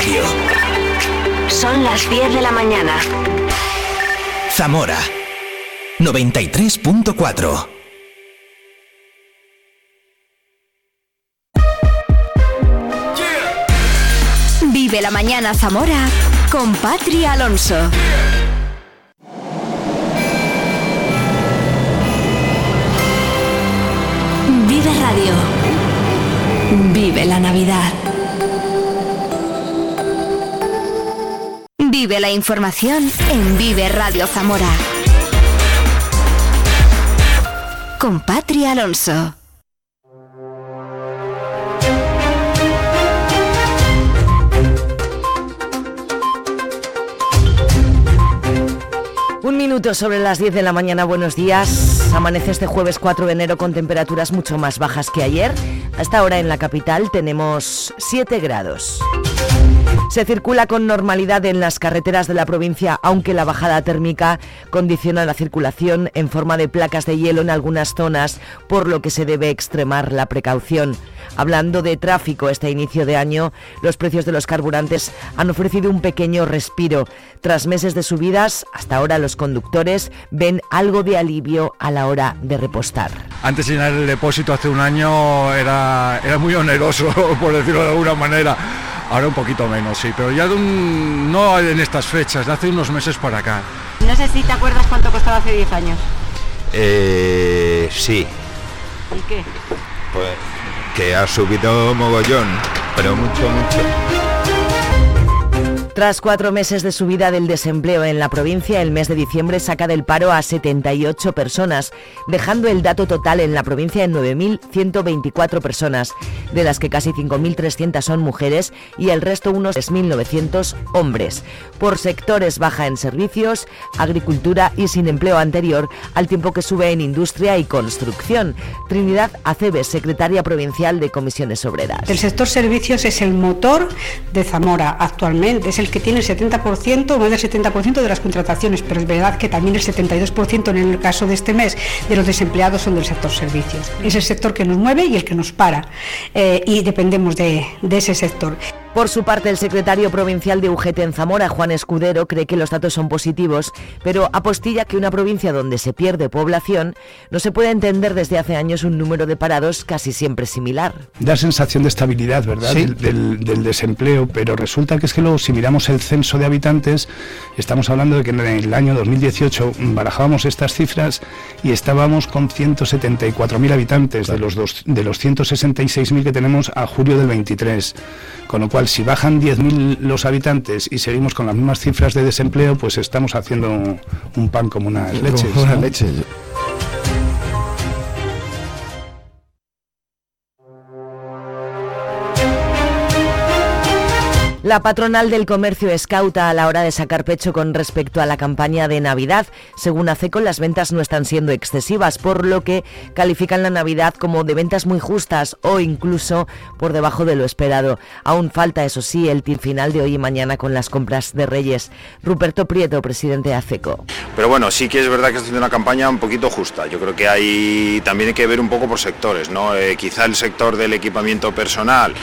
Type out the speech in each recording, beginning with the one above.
Radio. Son las 10 de la mañana. Zamora 93.4. Vive la mañana Zamora con Patri Alonso. Vive Radio. Vive la Navidad. Vive la información en Vive Radio Zamora. Con Patri Alonso. Un minuto sobre las 10 de la mañana, buenos días. Amanece este jueves 4 de enero con temperaturas mucho más bajas que ayer. Hasta ahora en la capital tenemos 7 grados. Se circula con normalidad en las carreteras de la provincia, aunque la bajada térmica condiciona la circulación en forma de placas de hielo en algunas zonas, por lo que se debe extremar la precaución. Hablando de tráfico este inicio de año, los precios de los carburantes han ofrecido un pequeño respiro. Tras meses de subidas, hasta ahora los conductores ven algo de alivio a la hora de repostar. Antes llenar el depósito hace un año era, era muy oneroso, por decirlo de alguna manera. Ahora un poquito menos, sí, pero ya de un- no en estas fechas, de hace unos meses para acá. No sé si te acuerdas cuánto costaba hace 10 años. Eh, sí, ¿Y qué? pues que ha subido mogollón, pero mucho, mucho. Tras cuatro meses de subida del desempleo en la provincia, el mes de diciembre saca del paro a 78 personas, dejando el dato total en la provincia en 9.124 personas, de las que casi 5.300 son mujeres y el resto unos 3.900 hombres. Por sectores baja en servicios, agricultura y sin empleo anterior, al tiempo que sube en industria y construcción. Trinidad Aceves, secretaria provincial de Comisiones Obreras. El sector servicios es el motor de Zamora actualmente, es el que tiene el 70%, más del 70% de las contrataciones, pero es verdad que también el 72% en el caso de este mes de los desempleados son del sector servicios. Es el sector que nos mueve y el que nos para eh, y dependemos de, de ese sector. Por su parte, el secretario provincial de UGT en Zamora, Juan Escudero, cree que los datos son positivos, pero apostilla que una provincia donde se pierde población no se puede entender desde hace años un número de parados casi siempre similar. da sensación de estabilidad, ¿verdad? Sí. Del, del- del desempleo, pero resulta que es que luego si miramos el censo de habitantes, estamos hablando de que en el año 2018 barajábamos estas cifras y estábamos con 174.000 habitantes de los, dos, de los 166.000 que tenemos a julio del 23. Con lo cual, si bajan 10.000 los habitantes y seguimos con las mismas cifras de desempleo, pues estamos haciendo un pan como unas leches. Como una ¿no? leche. La patronal del comercio escauta a la hora de sacar pecho con respecto a la campaña de Navidad. Según ACECO, las ventas no están siendo excesivas, por lo que califican la Navidad como de ventas muy justas o incluso por debajo de lo esperado. Aún falta, eso sí, el final de hoy y mañana con las compras de Reyes. Ruperto Prieto, presidente de ACECO. Pero bueno, sí que es verdad que está haciendo una campaña un poquito justa. Yo creo que hay también hay que ver un poco por sectores, ¿no? Eh, quizá el sector del equipamiento personal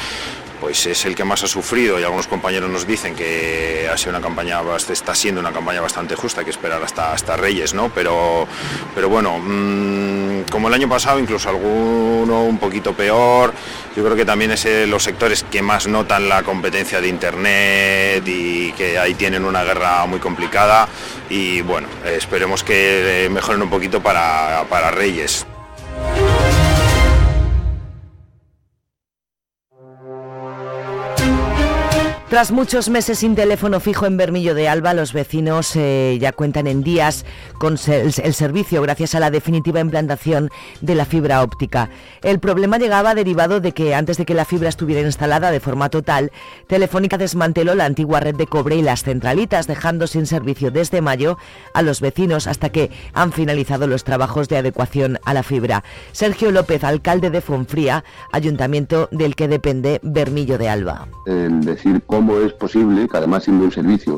pues es el que más ha sufrido y algunos compañeros nos dicen que ha sido una campaña está siendo una campaña bastante justa, que esperar hasta hasta Reyes, ¿no? Pero pero bueno, mm, como el año pasado, incluso alguno un poquito peor. Yo creo que también es eh, los sectores que más notan la competencia de internet y que ahí tienen una guerra muy complicada y bueno, esperemos que eh, mejoren un poquito para, para Reyes. Tras muchos meses sin teléfono fijo en Bermillo de Alba, los vecinos eh, ya cuentan en días con el servicio gracias a la definitiva implantación de la fibra óptica. El problema llegaba derivado de que antes de que la fibra estuviera instalada de forma total, Telefónica desmanteló la antigua red de cobre y las centralitas, dejando sin servicio desde mayo a los vecinos hasta que han finalizado los trabajos de adecuación a la fibra. Sergio López, alcalde de Fonfría, ayuntamiento del que depende Bermillo de Alba. el decir cómo es posible que además siendo un servicio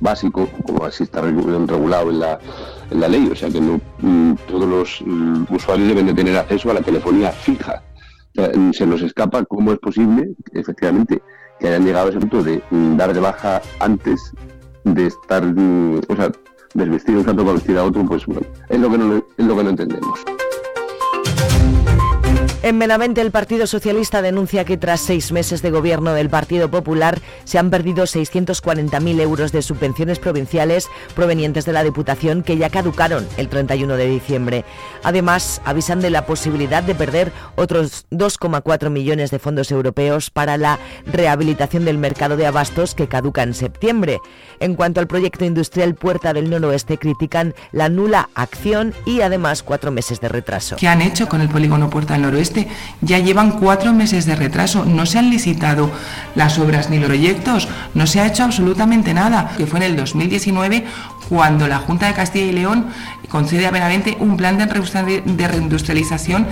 básico, como así está regu- regulado en la, en la ley, o sea que no, mm, todos los mm, usuarios deben de tener acceso a la telefonía fija. Mm, se nos escapa cómo es posible, efectivamente, que hayan llegado a ese punto de dar de baja antes de estar, o sea, desvestir un santo para vestir a otro, pues bueno, es lo que no, es lo que no entendemos. En Benavente, el Partido Socialista denuncia que tras seis meses de gobierno del Partido Popular se han perdido 640.000 euros de subvenciones provinciales provenientes de la Diputación que ya caducaron el 31 de diciembre. Además, avisan de la posibilidad de perder otros 2,4 millones de fondos europeos para la rehabilitación del mercado de abastos que caduca en septiembre. En cuanto al proyecto industrial Puerta del Noroeste, critican la nula acción y además cuatro meses de retraso. ¿Qué han hecho con el polígono Puerta del Noroeste? Ya llevan cuatro meses de retraso, no se han licitado las obras ni los proyectos, no se ha hecho absolutamente nada, que fue en el 2019 cuando la Junta de Castilla y León concede a Benavente un plan de reindustrialización.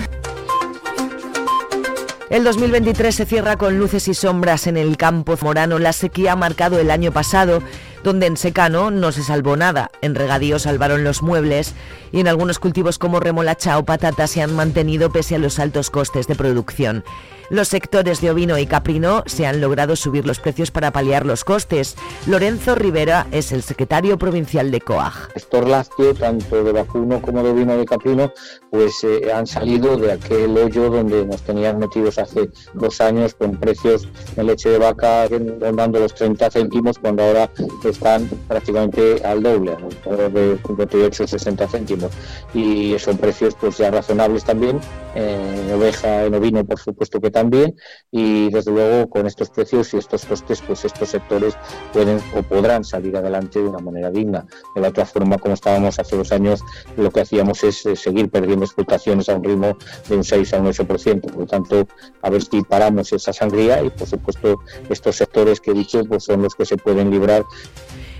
El 2023 se cierra con luces y sombras en el campo morano. La sequía ha marcado el año pasado, donde en secano no se salvó nada. En regadío salvaron los muebles y en algunos cultivos como remolacha o patata se han mantenido pese a los altos costes de producción. Los sectores de ovino y caprino se han logrado subir los precios para paliar los costes. Lorenzo Rivera es el secretario provincial de COAG. Estos lácteos, tanto de vacuno como de ovino y de caprino, pues eh, han salido de aquel hoyo donde nos tenían metidos hace dos años con precios en leche de vaca rondando los 30 céntimos, cuando ahora están prácticamente al doble, de 58 o 60 céntimos. Y son precios pues ya razonables también, en oveja, en ovino por supuesto que también y desde luego con estos precios y estos costes pues estos sectores pueden o podrán salir adelante de una manera digna. De la otra forma, como estábamos hace dos años, lo que hacíamos es eh, seguir perdiendo explotaciones a un ritmo de un 6 a un 8%. Por lo tanto, a ver si paramos esa sangría y por supuesto estos sectores que he dicho pues son los que se pueden librar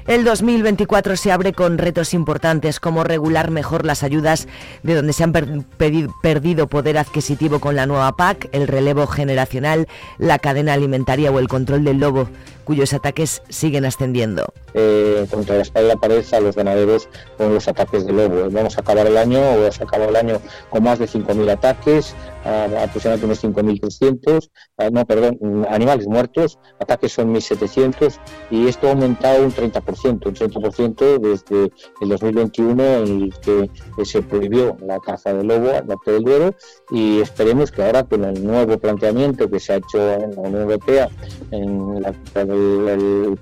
el 2024 se abre con retos importantes como regular mejor las ayudas de donde se han perdido poder adquisitivo con la nueva PAC, el relevo generacional, la cadena alimentaria o el control del lobo cuyos ataques siguen ascendiendo. Eh, contra la espalda pared a los ganaderos con los ataques de lobo. Vamos a acabar el año, o a acabar el año con más de 5.000 ataques, aproximadamente unos 5.300, no, perdón, animales muertos, ataques son 1.700 y esto ha aumentado un 30%, un 30% desde el 2021 en el que se prohibió la caza de lobo al norte del Duero y esperemos que ahora con el nuevo planteamiento que se ha hecho en la Unión Europea en la, el,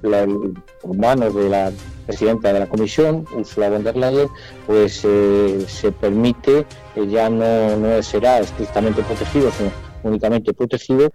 manos de la presidenta de la comisión, Ursula von der Leyen, pues eh, se permite, que ya no, no será estrictamente protegido, sino únicamente protegido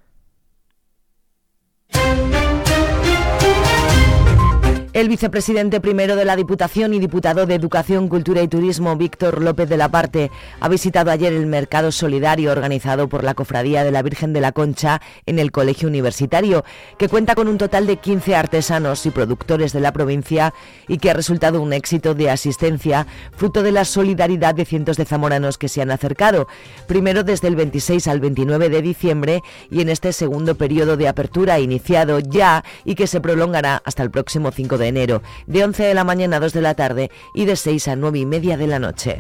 El vicepresidente primero de la Diputación y diputado de Educación, Cultura y Turismo, Víctor López de la Parte, ha visitado ayer el mercado solidario organizado por la Cofradía de la Virgen de la Concha en el Colegio Universitario, que cuenta con un total de 15 artesanos y productores de la provincia y que ha resultado un éxito de asistencia, fruto de la solidaridad de cientos de zamoranos que se han acercado, primero desde el 26 al 29 de diciembre y en este segundo periodo de apertura iniciado ya y que se prolongará hasta el próximo 5 de de enero, de 11 de la mañana a 2 de la tarde y de 6 a 9 y media de la noche.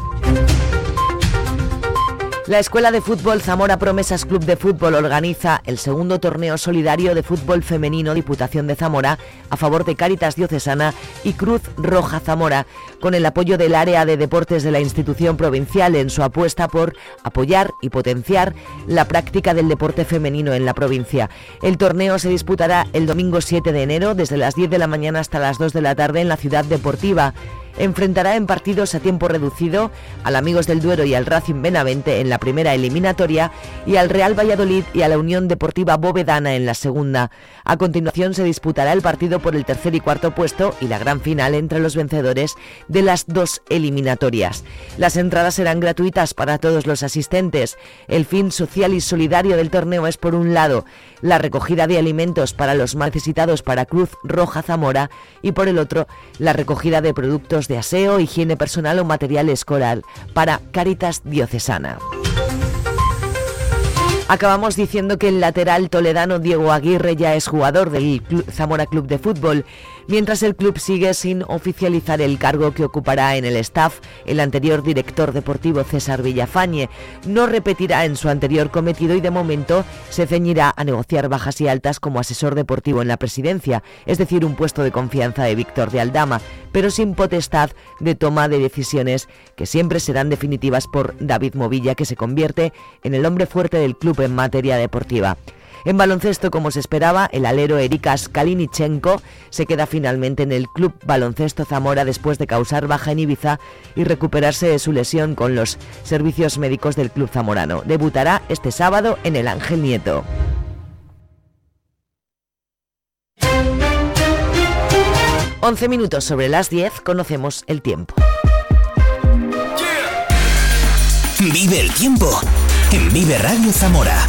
La Escuela de Fútbol Zamora Promesas Club de Fútbol organiza el segundo torneo solidario de fútbol femenino Diputación de Zamora a favor de Cáritas Diocesana y Cruz Roja Zamora, con el apoyo del área de deportes de la institución provincial en su apuesta por apoyar y potenciar la práctica del deporte femenino en la provincia. El torneo se disputará el domingo 7 de enero desde las 10 de la mañana hasta las 2 de la tarde en la ciudad deportiva enfrentará en partidos a tiempo reducido al Amigos del Duero y al Racing Benavente en la primera eliminatoria y al Real Valladolid y a la Unión Deportiva Bovedana en la segunda. A continuación se disputará el partido por el tercer y cuarto puesto y la gran final entre los vencedores de las dos eliminatorias. Las entradas serán gratuitas para todos los asistentes. El fin social y solidario del torneo es por un lado la recogida de alimentos para los más necesitados para Cruz Roja Zamora y por el otro la recogida de productos de aseo, higiene personal o material escolar para Caritas Diocesana. Acabamos diciendo que el lateral toledano Diego Aguirre ya es jugador del Zamora Club de Fútbol, mientras el club sigue sin oficializar el cargo que ocupará en el staff el anterior director deportivo César Villafañe. No repetirá en su anterior cometido y de momento se ceñirá a negociar bajas y altas como asesor deportivo en la presidencia, es decir, un puesto de confianza de Víctor de Aldama, pero sin potestad de toma de decisiones que siempre serán definitivas por David Movilla, que se convierte en el hombre fuerte del club en materia deportiva. En baloncesto, como se esperaba, el alero Erikas Kalinichenko se queda finalmente en el Club Baloncesto Zamora después de causar baja en Ibiza y recuperarse de su lesión con los servicios médicos del Club Zamorano. Debutará este sábado en el Ángel Nieto. Once minutos sobre las 10 conocemos el tiempo. Vive el tiempo en Vive Radio Zamora.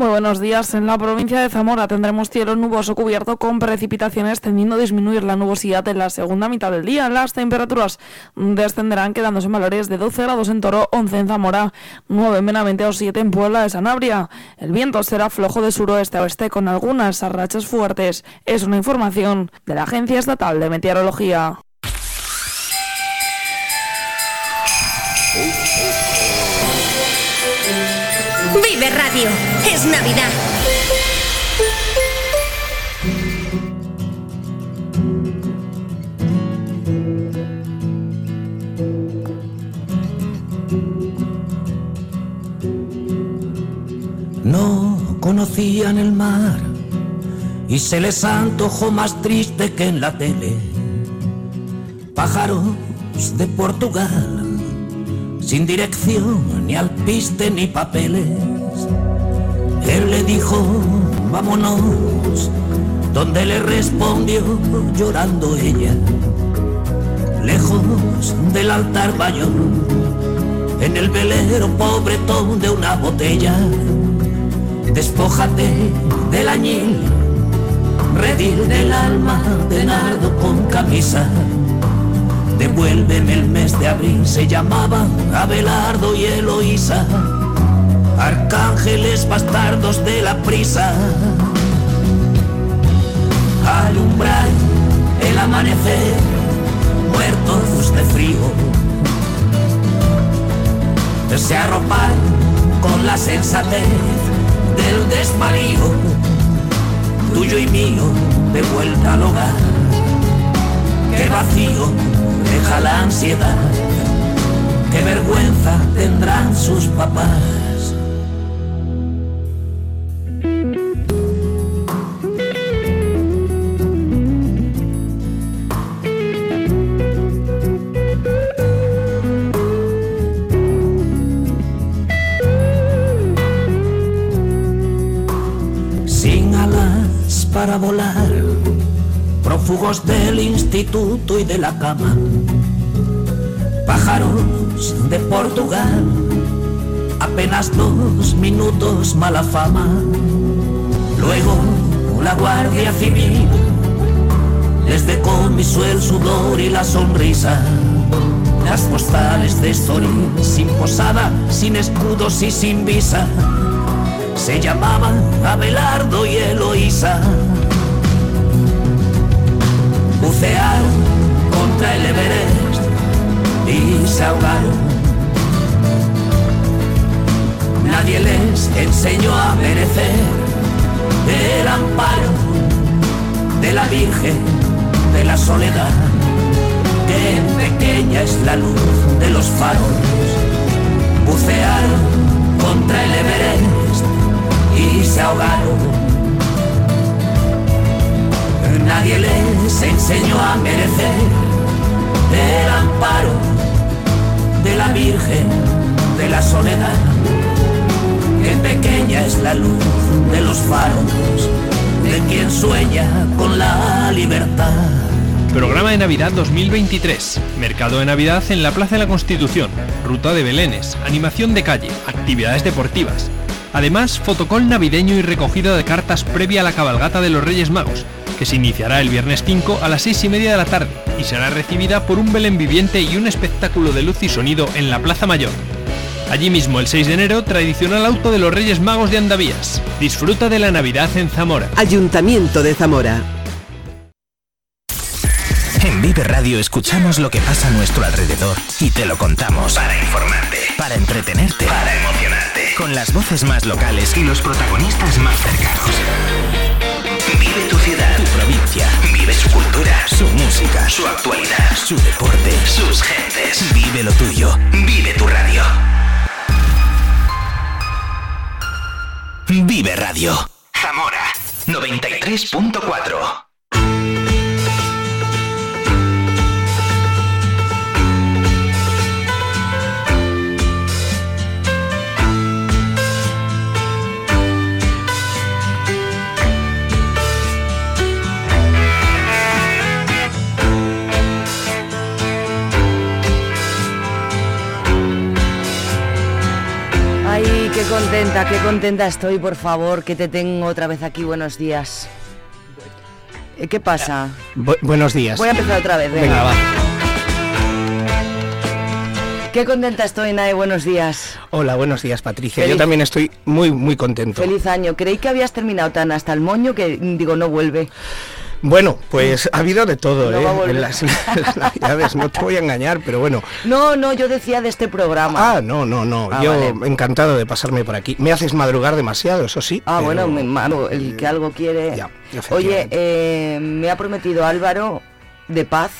Muy buenos días. En la provincia de Zamora tendremos cielo nuboso cubierto con precipitaciones tendiendo a disminuir la nubosidad en la segunda mitad del día. Las temperaturas descenderán quedándose en valores de 12 grados en Toro, 11 en Zamora, 9 en Benavente o 7 en Puebla de Sanabria. El viento será flojo de suroeste a oeste con algunas rachas fuertes. Es una información de la Agencia Estatal de Meteorología. Vive Radio. Navidad. No conocían el mar y se les antojó más triste que en la tele. Pájaros de Portugal sin dirección, ni alpiste, ni papeles. Él le dijo, vámonos, donde le respondió llorando ella, lejos del altar mayor, en el velero pobretón de una botella. Despójate del añil, redil del alma de nardo con camisa. Devuélveme el mes de abril, se llamaban Abelardo y Eloísa, arcángeles bastardos de la prisa. Alumbrar el amanecer, muertos de frío. Se arropar con la sensatez del desvarío, tuyo y mío, de vuelta al hogar. Qué vacío deja la ansiedad, qué vergüenza tendrán sus papás. Del instituto y de la cama, pájaros de Portugal, apenas dos minutos mala fama, luego la Guardia Civil les decomisó el sudor y la sonrisa. Las postales de Estoril, sin posada, sin escudos y sin visa, se llamaban Abelardo y Eloísa bucearon contra el Everest y se ahogaron. Nadie les enseñó a merecer el amparo de la Virgen de la Soledad, que pequeña es la luz de los faros. Bucearon contra el Everest y se ahogaron nadie les enseñó a merecer el amparo de la Virgen de la Soledad. Qué pequeña es la luz de los faros de quien sueña con la libertad. Programa de Navidad 2023. Mercado de Navidad en la Plaza de la Constitución. Ruta de Belénes. Animación de calle. Actividades deportivas. Además, fotocol navideño y recogida de cartas previa a la cabalgata de los Reyes Magos, que se iniciará el viernes 5 a las 6 y media de la tarde y será recibida por un Belén viviente y un espectáculo de luz y sonido en la Plaza Mayor. Allí mismo, el 6 de enero, tradicional auto de los Reyes Magos de Andavías. Disfruta de la Navidad en Zamora. Ayuntamiento de Zamora. En Vive Radio escuchamos lo que pasa a nuestro alrededor y te lo contamos. Para informarte, para entretenerte, para emocionarte. Con las voces más locales y los protagonistas más cercanos. Vive tu ciudad, tu provincia. Vive su cultura, su música, su actualidad, su deporte, sus gentes. Vive lo tuyo. Vive tu radio. Vive Radio. Zamora 93.4. qué contenta, qué contenta estoy, por favor, que te tengo otra vez aquí. Buenos días. Eh, ¿Qué pasa? Bu- buenos días. Voy a empezar otra vez. Venga, Venga, va. Qué contenta estoy, Nae. Buenos días. Hola, buenos días, Patricia. Feliz- Yo también estoy muy, muy contento. Feliz año. Creí que habías terminado tan hasta el moño que digo no vuelve. Bueno, pues ha habido de todo, No ¿eh? En las, las navidades, no te voy a engañar, pero bueno. No, no, yo decía de este programa. Ah, no, no, no. Ah, Yo vale. encantado de pasarme por aquí. Me haces madrugar demasiado, eso sí. Ah, pero- bueno, mi mano, el que algo quiere. Oye, eh, me ha prometido Álvaro de Paz,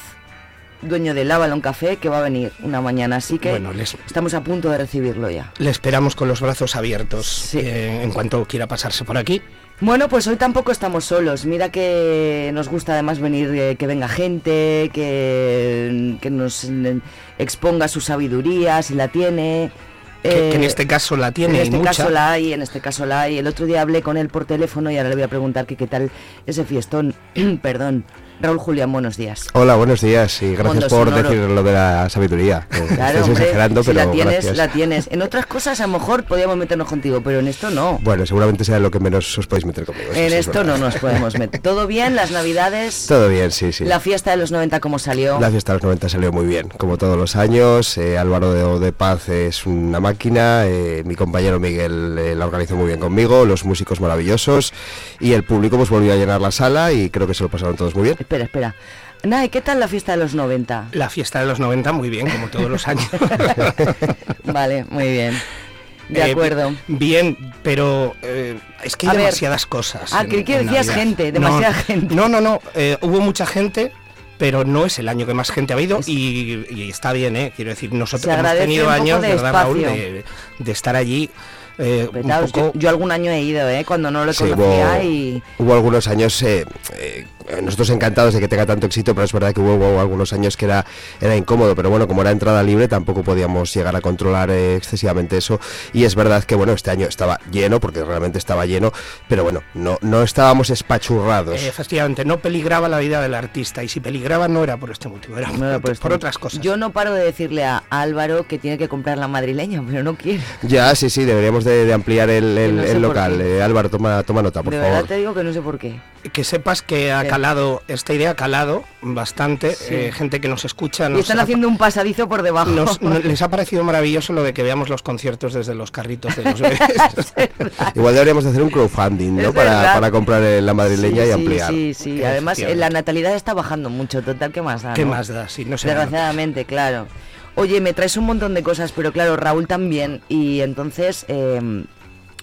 dueño del Avalon Café, que va a venir una mañana, así que Bueno, les- estamos a punto de recibirlo ya. Le esperamos con los brazos abiertos eh, en cuanto quiera pasarse por aquí. Bueno, pues hoy tampoco estamos solos. Mira que nos gusta además venir, eh, que venga gente, que, que nos eh, exponga su sabiduría, si la tiene. Que, que en Eh, este caso la tiene en y este mucha. caso la hay, en este caso la hay. El otro día hablé con él por teléfono y ahora le voy a preguntar que qué tal ese fiestón. Perdón. Raúl Julián, buenos días. Hola, buenos días y gracias Mundo por sonoro. decir lo de la sabiduría. Claro, hombre, exagerando, si pero la tienes, gracias. la tienes. En otras cosas a lo mejor podíamos meternos contigo, pero en esto no. Bueno, seguramente sea lo que menos os podéis meter conmigo. En es esto no nos podemos meter. ¿Todo bien? ¿Las navidades? Todo bien, sí, sí. La fiesta de los 90, ¿cómo salió? La fiesta de los 90 salió muy bien, como todos los años. eh, Álvaro de, de Paz es una máquina, eh, mi compañero Miguel eh, la organizó muy bien conmigo, los músicos maravillosos y el público pues volvió a llenar la sala y creo que se lo pasaron todos muy bien. Espera, espera. Nay, ¿qué tal la fiesta de los 90? La fiesta de los 90 muy bien, como todos los años. Vale, muy bien. De Eh, acuerdo. Bien, pero eh, es que hay A ver. demasiadas cosas. Ah, creí que decías Navidad. gente, No, demasiada gente. No, no, no. eh, hubo mucha gente, pero no es el año que más gente ha habido y, y está bien, ¿eh? Quiero decir, nosotros hemos tenido años, de ¿verdad, Raúl, de estar allí. Eh, un Petaos, poco- yo, yo algún año he ido, ¿eh? Cuando no lo Sí, conocía hubo, y... hubo algunos años, eh, eh, nosotros encantados de que tenga tanto éxito, pero es verdad que hubo, hubo algunos años que era, era incómodo, pero bueno, como era entrada libre tampoco podíamos llegar a controlar eh, excesivamente eso y es verdad que bueno, este año estaba lleno, porque realmente estaba lleno, pero bueno, no, no estábamos espachurrados. eh, efectivamente, no peligraba la vida del artista y si peligraba no era por este motivo, era No era por, por por esto. otras cosas. Yo no paro de decirle a Álvaro que tiene que comprar la madrileña, pero no quiere. Ya, sí, sí, deberíamos de, de ampliar el, el- no sé el por local. Eh, Álvaro, toma, toma nota, por de favor. verdad te digo que no sé por qué. Que sepas que ha Sí. calado, esta idea ha calado bastante, Sí. eh, gente que nos escucha. Y nos están ha- haciendo un pasadizo por debajo. nos- no- les ha parecido maravilloso lo de que veamos los conciertos desde los carritos de los bebés. Igual deberíamos de hacer un crowdfunding, ¿no? Para, para comprar eh, la madrileña Sí, y sí, ampliar. Sí, sí, además eh, la natalidad está bajando mucho, total, ¿qué más da? ¿Qué no? más da? Sí, no sé. Desgraciadamente, claro. Oye, me traes un montón de cosas, pero claro, Raúl también. Y entonces, eh,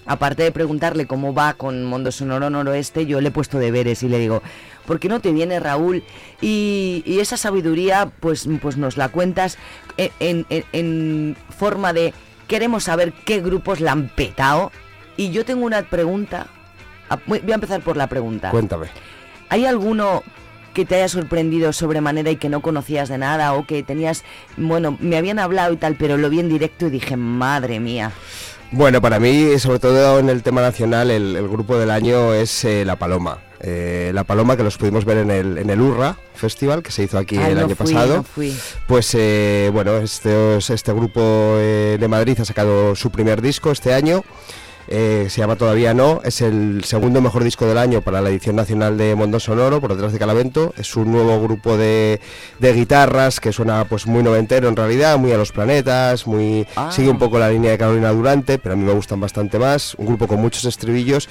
aparte de preguntarle cómo va con Mundo Sonoro Noroeste, yo le he puesto deberes y le digo, ¿por qué no te viene Raúl? Y, y esa sabiduría, pues, pues nos la cuentas en, en- forma de, queremos saber qué grupos la han petado. Y yo tengo una pregunta. Ah, voy a empezar por la pregunta. Cuéntame. ¿Hay alguno que te haya sorprendido sobremanera y que no conocías de nada o que tenías, bueno, me habían hablado y tal, pero lo vi en directo y dije, madre mía. Bueno, para mí, sobre todo en el tema nacional, el, el grupo del año es eh, La Paloma. Eh, la Paloma que los pudimos ver en el, en el Urra Festival que se hizo aquí el no año fui, pasado. no fui. Pues eh, bueno, este, este grupo eh, de Madrid ha sacado su primer disco este año. Eh, se llama Todavía No, es el segundo mejor disco del año para la edición nacional de Mundo Sonoro, por detrás de Calavento, es un nuevo grupo de, de guitarras que suena pues muy noventero en realidad, muy a los planetas, muy Ah. sigue un poco la línea de Carolina Durante, pero a mí me gustan bastante más, un grupo con muchos estribillos.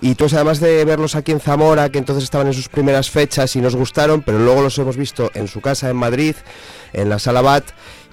Y todos además de verlos aquí en Zamora, que entonces estaban en sus primeras fechas y nos gustaron, pero luego los hemos visto en su casa en Madrid, en la Sala Bat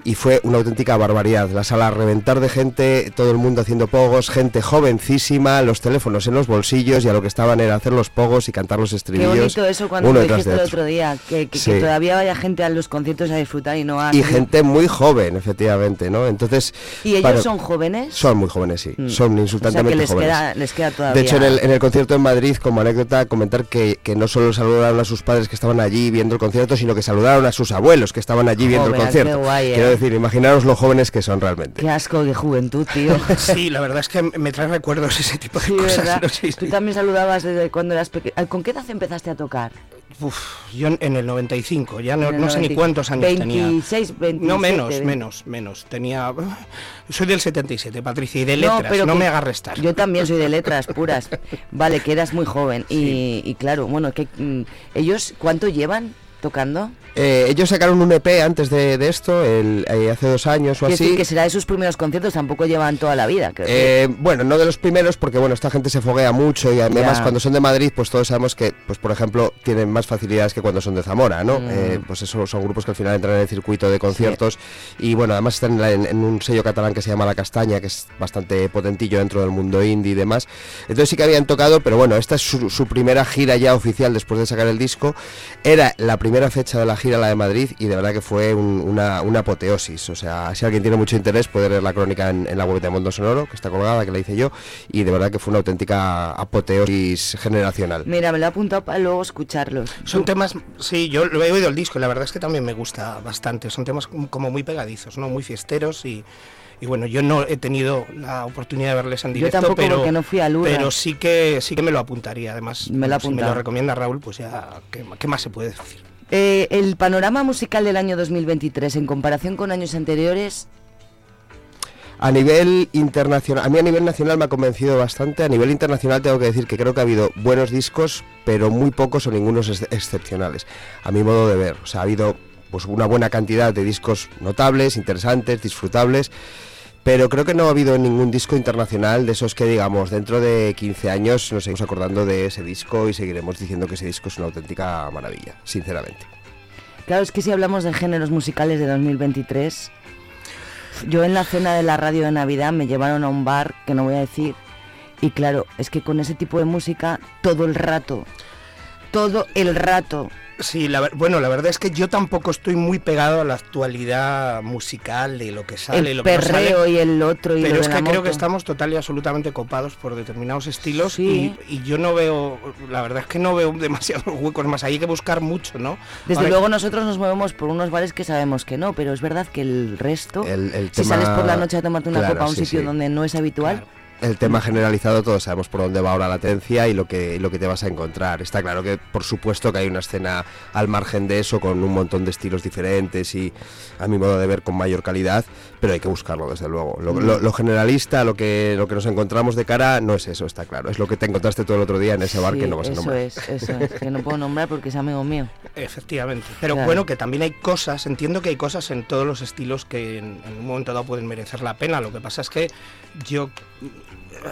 y fue una auténtica barbaridad. La sala a reventar de gente, todo el mundo haciendo pogos, gente jovencísima, los teléfonos en los bolsillos y a lo que estaban era hacer los pogos y cantar los Qué estribillos. bonito eso cuando uno lo dijiste el otro. día, que, que- que Sí. todavía vaya gente a los conciertos a disfrutar y no a... Y gente muy joven, efectivamente, ¿no? Entonces... ¿Y ellos para- son jóvenes? Son muy jóvenes, sí. Mm. Son O sea insultantemente que les jóvenes. queda, les queda todavía... De hecho, en el, en el concierto en Madrid, como anécdota, comentar que, que no solo saludaron a sus padres que estaban allí viendo el concierto, sino que saludaron a sus abuelos que estaban allí viendo el concierto. qué guay, Quiero eh. Decir, imaginaros lo jóvenes que son realmente. Qué asco de juventud, tío. Sí, la verdad es que me trae recuerdos ese tipo de Sí, cosas. ¿verdad? ¿no? Sí, Tú sí. también saludabas desde cuando eras pequeño. ¿Con qué edad empezaste a tocar? Uf, yo en- el 95, ya no, el no sé ni 95. cuántos años tenía. 26, 27, No, menos, 20. menos, menos. Tenía... Soy del 77, Patricia, y de No, letras, no, pero que- me hagas restar. Yo también soy de letras puras. Vale, que eras muy joven. Y, y claro, bueno, que mm, ellos, ¿cuánto llevan tocando? Eh, ellos sacaron un EP antes de, de esto, el- eh, hace dos años o así. decir que será de sus primeros conciertos, tampoco llevan toda la vida. creo Eh, bueno, no de los primeros porque bueno, esta gente se foguea mucho y además Ya. cuando son de Madrid, pues todos sabemos que, pues por ejemplo, tienen más facilidades que cuando son de Zamora, ¿no? Mm. Eh, pues eso son grupos que al final entran en el circuito de conciertos y bueno, además están en, la- en- en un sello catalán que se llama La Castaña, que es bastante potentillo dentro del mundo indie y demás. Entonces sí que habían tocado, pero bueno, esta es su, su primera gira ya oficial después de sacar el disco. Era la primera fecha de la gira, la de Madrid, y de verdad que fue un- una, una apoteosis. O sea, si alguien tiene mucho interés puede leer la crónica en, en la web de Mundo Sonoro, que está colgada, que la hice yo, y de verdad que fue una auténtica apoteosis generacional. Mira, me lo he apuntado para luego escucharlos. Son temas, sí, yo lo he oído el disco y la verdad es que también me gusta bastante. Son temas como muy pegadizos, ¿no? Muy fiesteros y, y bueno, yo no he tenido la oportunidad de verles en Yo directo, tampoco, pero, porque no fui a Lura. pero sí que sí que me lo apuntaría. Además, Me lo he si me lo recomienda Raúl, pues ya, ¿qué, qué más se puede decir? Eh, el panorama musical del año 2023 en comparación con años anteriores, A nivel internacional, a mí a nivel nacional me ha convencido bastante. A nivel internacional tengo que decir que creo que ha habido buenos discos, pero muy pocos o ningunos ex- excepcionales. A mi modo de ver, o sea, ha habido pues una buena cantidad de discos notables, interesantes, disfrutables. Pero creo que no ha habido ningún disco internacional de esos que digamos dentro de 15 años nos seguimos acordando de ese disco y seguiremos diciendo que ese disco es una auténtica maravilla, sinceramente. claro, es que si hablamos de géneros musicales de 2023, yo en la cena de la radio de Navidad me llevaron a un bar que no voy a decir, y claro, es que con ese tipo de música todo el rato, todo el rato. Sí, la bueno, la verdad es que yo tampoco estoy muy pegado a la actualidad musical de lo que sale, el lo que no sale. perreo y el otro y Pero lo es de que la creo que estamos total y absolutamente copados por determinados estilos Sí. y, y yo no veo, la verdad es que no veo demasiados huecos más, hay que buscar mucho, ¿no? Desde Ahora- luego nosotros nos movemos por unos bares que sabemos que no, pero es verdad que el resto, El- el si tema- sales por la noche a tomarte una Claro, copa a un sí, sitio sí. donde no es habitual, el tema generalizado todos sabemos por dónde va ahora la tendencia y lo que y lo que te vas a encontrar. Está claro que por supuesto que hay una escena al margen de eso con un montón de estilos diferentes y a mi modo de ver con mayor calidad, pero hay que buscarlo desde luego. Lo, Mm. lo- lo generalista, lo que lo que nos encontramos de cara no es eso, está claro. Es lo que te encontraste todo el otro día en ese bar Sí, que no vas a eso nombrar. es, eso es, que no puedo nombrar porque es amigo mío. Efectivamente. Pero Claro. bueno, que también hay cosas, entiendo que hay cosas en todos los estilos que en, en un momento dado pueden merecer la pena. Lo que pasa es que yo,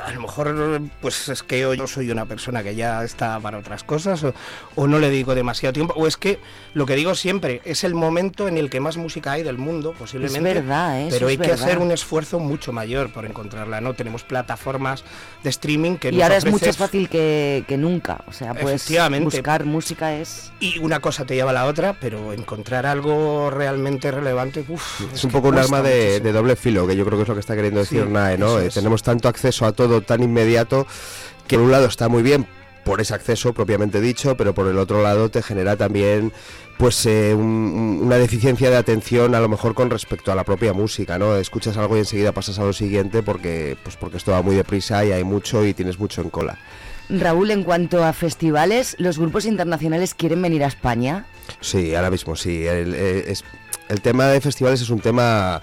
a lo mejor, pues es que yo soy una persona que ya está para otras cosas o, o no le dedico demasiado tiempo. O es que, lo que digo siempre, es el momento en el que más música hay del mundo, posiblemente. verdad, ¿eh? Eso Pero es hay que verdad. hacer un esfuerzo mucho mayor por encontrarla, ¿no? Tenemos plataformas de streaming que Y nos ahora es ofrece mucho más fácil que, que nunca, o sea, pues buscar música es... y una cosa te lleva a la otra, pero encontrar algo realmente relevante, uf, Es que un poco un arma de, de doble filo, que yo creo que es lo que está queriendo decir Sí, NAE, ¿no? Eh, es. tenemos tanto acceso a todo tan inmediato que por un lado está muy bien por ese acceso propiamente dicho, pero por el otro lado te genera también pues eh, un- un- una deficiencia de atención a lo mejor con respecto a la propia música, ¿no? Escuchas algo y enseguida pasas a lo siguiente porque pues porque esto va muy deprisa y hay mucho y tienes mucho en cola. Raúl, en cuanto a festivales, ¿los grupos internacionales quieren venir a España? Sí, ahora mismo sí. el- eh, es, el tema de festivales es un tema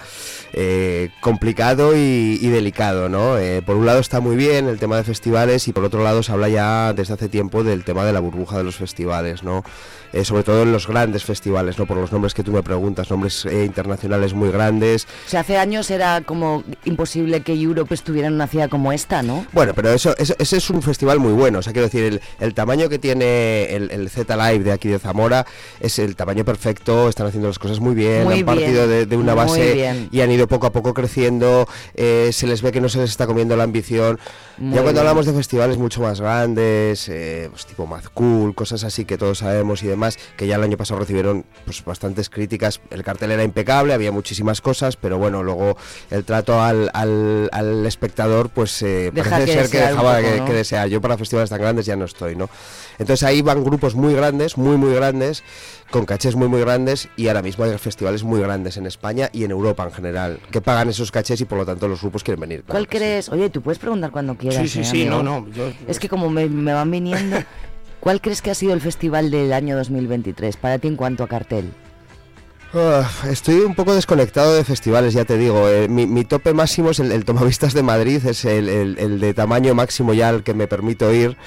eh, complicado y, delicado, ¿no? Eh, por un lado está muy bien el tema de festivales y por otro lado se habla ya desde hace tiempo del tema de la burbuja de los festivales, ¿no? Eh, sobre todo en los grandes festivales, ¿no? Por los nombres que tú me preguntas, nombres internacionales muy grandes. O sea, hace años era como imposible que Europe estuviera en una ciudad como esta, ¿no? Bueno, pero eso, ese es un festival muy bueno, o sea, quiero decir, el, tamaño que tiene el, Z Live de aquí de Zamora es el tamaño perfecto, están haciendo las cosas muy bien, han partido de, una base y han ido poco a poco creciendo, eh, se les ve que no se les está comiendo la ambición. ya cuando hablamos de festivales mucho más grandes, eh, pues tipo Mad Cool, cosas así que todos sabemos y demás, que ya el año pasado recibieron pues bastantes críticas, el cartel era impecable, había muchísimas cosas, pero bueno, luego el trato al, al, espectador pues eh, parece ser que dejaba que, desear. Yo para festivales tan grandes ya no estoy, ¿no? Entonces ahí van grupos muy grandes, muy muy grandes, con cachés muy muy grandes y ahora mismo hay festivales muy grandes en España y en Europa en general que pagan esos cachés y por lo tanto los grupos quieren venir. ¿Cuál crees? Oye, tú puedes preguntar cuando quieras. Sí, sí, ¿eh, sí, no, no. Es que como me, van viniendo, ¿cuál crees que ha sido el festival del año 2023 para ti en cuanto a cartel? estoy un poco desconectado de festivales, ya te digo. Eh, mi, tope máximo es el, el Tomavistas de Madrid, es el, el, de tamaño máximo ya al que me permito ir.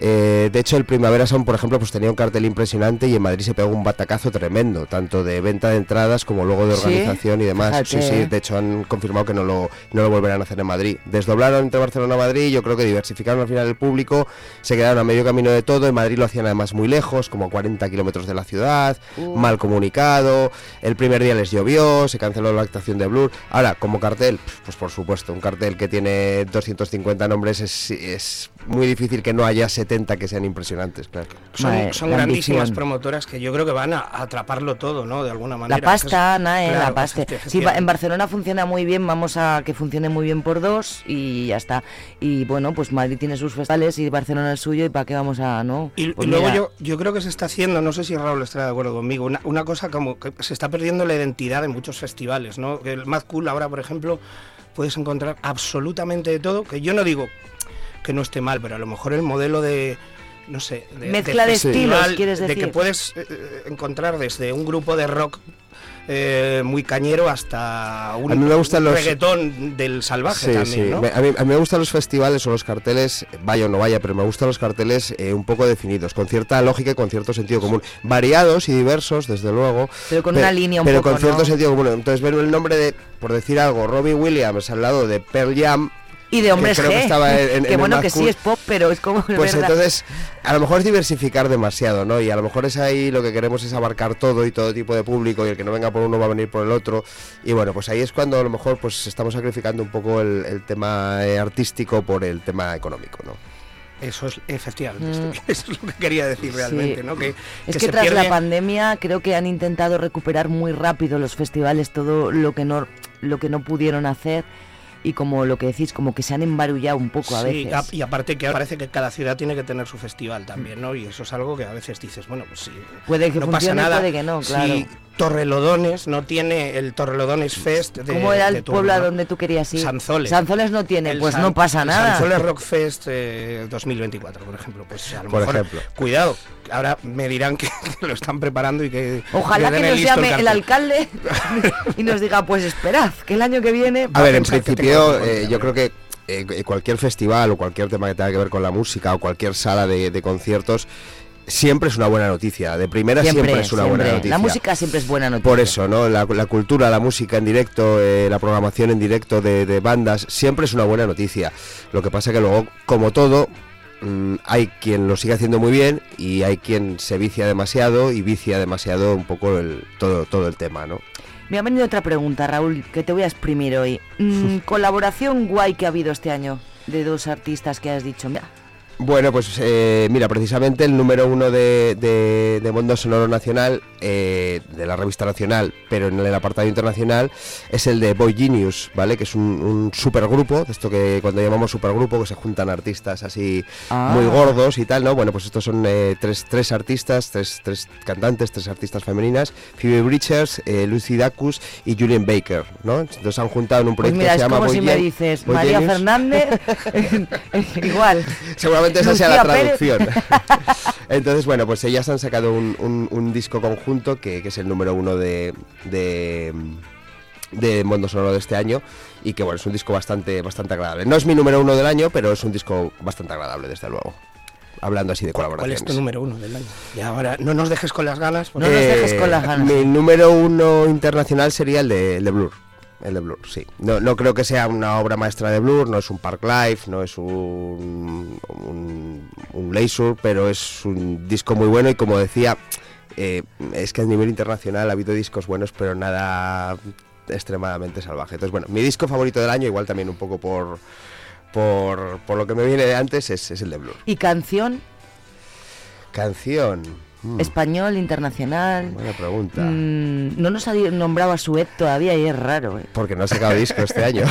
Eh, de hecho, el Primavera Sound, por ejemplo, pues tenía un cartel impresionante y en Madrid se pegó un batacazo tremendo, tanto de venta de entradas como luego de organización y demás. Sí, sí, de hecho han confirmado que no lo, no lo volverán a hacer en Madrid. Desdoblaron entre Barcelona y Madrid, yo creo que diversificaron al final el público, se quedaron a medio camino de todo. En Madrid lo hacían además muy lejos, como 40 kilómetros de la ciudad, mal comunicado. El primer día les llovió, se canceló la actuación de Blur. Ahora, como cartel, pues por supuesto, un cartel que tiene 250 nombres es, es muy difícil que no haya 70 que sean impresionantes, claro. Son, grandísimas promotoras que yo creo que van a atraparlo todo, ¿no? De alguna manera. La pasta, Nae, la pasta. Si en Barcelona funciona muy bien, vamos a que funcione muy bien por dos y ya está. Y bueno, pues Madrid tiene sus festivales y Barcelona el suyo y para qué vamos a, ¿no? Y, pues luego yo, yo creo que se está haciendo, no sé si Raúl estará de acuerdo conmigo, una, una cosa como que se está perdiendo la identidad de muchos festivales, ¿no? El Mad Cool ahora, por ejemplo, puedes encontrar absolutamente de todo, que yo no digo que no esté mal, pero a lo mejor el modelo de no sé, de, mezcla de, estilos, quieres decir. De que puedes eh, eh, encontrar desde un grupo de rock eh, muy cañero hasta un, reggaetón del salvaje también, ¿no? a, mí, me gustan los festivales o los carteles, vaya o no vaya, pero me gustan los carteles un poco definidos, con cierta lógica y con cierto sentido común. Variados y diversos, desde luego. Pero con una línea un Pero con cierto sentido común. Entonces ver el nombre de, por decir algo, Robbie Williams al lado de Pearl Jam y de hombres G. Que, bueno que sí es pop, pero es como. Pues entonces, a lo mejor es diversificar demasiado, ¿no? Y a lo mejor es ahí lo que queremos es abarcar todo y todo tipo de público y el que no venga por uno va a venir por el otro. Y bueno, pues ahí es cuando a lo mejor pues estamos sacrificando un poco el, tema eh, artístico por el tema económico, ¿no? Eso es efectivamente, mm. eso es lo que quería decir realmente, ¿no? Que, es que, tras la pandemia creo que han intentado recuperar muy rápido los festivales todo lo que no lo que no pudieron hacer y como lo que decís, como que se han embarullado un poco a veces. y aparte que parece que cada ciudad tiene que tener su festival también, ¿no? Y eso es algo que a veces dices, bueno, pues sí, puede que no funcione, pasa nada. puede que no, claro. Torrelodones no tiene el Torrelodones Fest de ¿Cómo era el pueblo donde tú querías ir? Sanzoles. Sanzoles no tiene, pues no pasa nada. Sanzoles Rock Fest 2024, eh, por ejemplo. Pues a lo por mejor, ejemplo. cuidado, ahora me dirán que, lo están preparando y que... Ojalá que nos llame el, alcalde y nos diga, pues esperad, que el año que viene... A ver, en principio eh, yo creo que eh, cualquier festival o cualquier tema que tenga que ver con la música o cualquier sala de conciertos siempre es una buena noticia. De primera siempre, es una buena noticia. La música siempre es buena noticia. Por eso, ¿no? La, cultura, la música en directo, eh, la programación en directo de, bandas, siempre es una buena noticia. Lo que pasa que luego, como todo, mm, hay quien lo sigue haciendo muy bien y hay quien se vicia demasiado y vicia demasiado un poco el, todo, todo el tema, ¿no? Me ha venido otra pregunta, Raúl, que te voy a exprimir hoy. Mm, colaboración guay que ha habido este año de dos artistas que has dicho, mira, bueno, pues eh, mira, precisamente el número uno de, de, Mundo Sonoro Nacional, eh, de la revista nacional, pero en el apartado internacional, es el de Boy Genius, ¿vale? Que es un, un supergrupo, de esto que cuando llamamos supergrupo, que se juntan artistas así ah. muy gordos y tal, ¿no? Bueno, pues estos son eh, tres, tres artistas, tres, tres cantantes, tres artistas femeninas, Phoebe Bridgers, Lucy Dacus y Julian Baker, ¿no? Entonces han juntado en un pues proyecto que se llama es como si me dices María Fernández, igual. Seguramente esa sea la traducción. Entonces, bueno, pues ellas han sacado un, un- un disco conjunto que, que es el número uno de, de, de Mundo Sonoro de este año y que, bueno, es un disco bastante, bastante agradable. No es mi número uno del año, pero es un disco bastante agradable, desde luego. Hablando así de ¿Cuál colaboraciones. es tu número uno del año? Y ahora, no nos dejes con las ganas. porque- Eh, Mi número uno internacional sería el de, el de Blur. El de Blur, sí. No, no creo que sea una obra maestra de Blur, no es un Park Life, no es un, un, un Leisure, pero es un disco muy bueno y como decía, eh, es que a nivel internacional ha habido discos buenos, pero nada extremadamente salvaje. Entonces, bueno, mi disco favorito del año, igual también un poco por, por, por lo que me viene de antes, es, es el de Blur. ¿Y canción? Canción. Mm, ¿Español, internacional? buena pregunta. Mm, no nos ha nombrado a Suet todavía y es raro. ¿eh? Porque no ha sacado disco este año.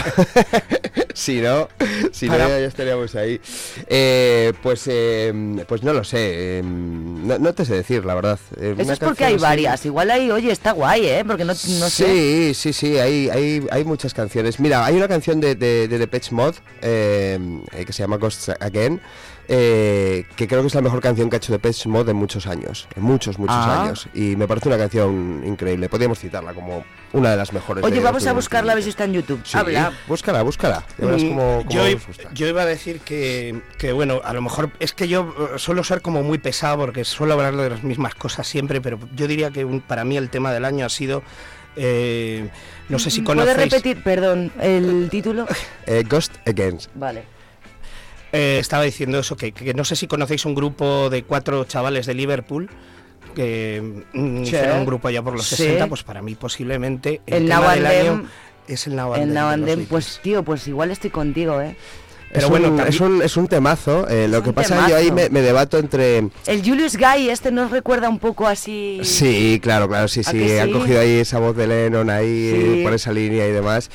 si no, si no ya estaríamos ahí. Eh, pues, eh, pues no lo sé. eh, no, no te sé decir, la verdad. Eh, Eso es porque hay así- varias. Igual ahí, oye, está guay, ¿eh? Porque no, no sé. Sí, sí, sí, hay, hay, hay muchas canciones. Mira, hay una canción de, de, Mode eh, eh, que se llama Ghosts Again, eh, que creo que es la mejor canción que ha hecho Depeche Mode en muchos años, en muchos, muchos Ah. años. Y me parece una canción increíble. Podríamos citarla como una de las mejores. Oye, vamos a 2021. buscarla a ver si está en YouTube. Sí, Habla. búscala, búscala. Mm, cómo, cómo yo, nos gusta. yo iba a decir que, que, bueno, a lo mejor es que yo eh, suelo ser como muy pesado porque suelo hablar de las mismas cosas siempre, pero yo diría que un- para mí el tema del año ha sido, eh, no sé si ¿Puedes conocéis... repetir, perdón, el título? Eh, Ghost Against. Vale. Eh, estaba diciendo eso, que, que no sé si conocéis un grupo de cuatro chavales de Liverpool que mm, Sí. hicieron un grupo allá por los Sí. 60, pues para mí posiblemente el, El tema del año es el Now and El Now and pues tío, pues igual estoy contigo, ¿eh? Pero Pero bueno, bueno, es, un, es un temazo. eh, lo que un pasa es que yo ahí temazo. me, me debato entre. El Julius Guy, este nos recuerda un poco así. Sí, claro, claro, sí, ¿A sí. que Han sí? cogido ahí esa voz de Lennon ahí Sí. eh, por esa línea y demás.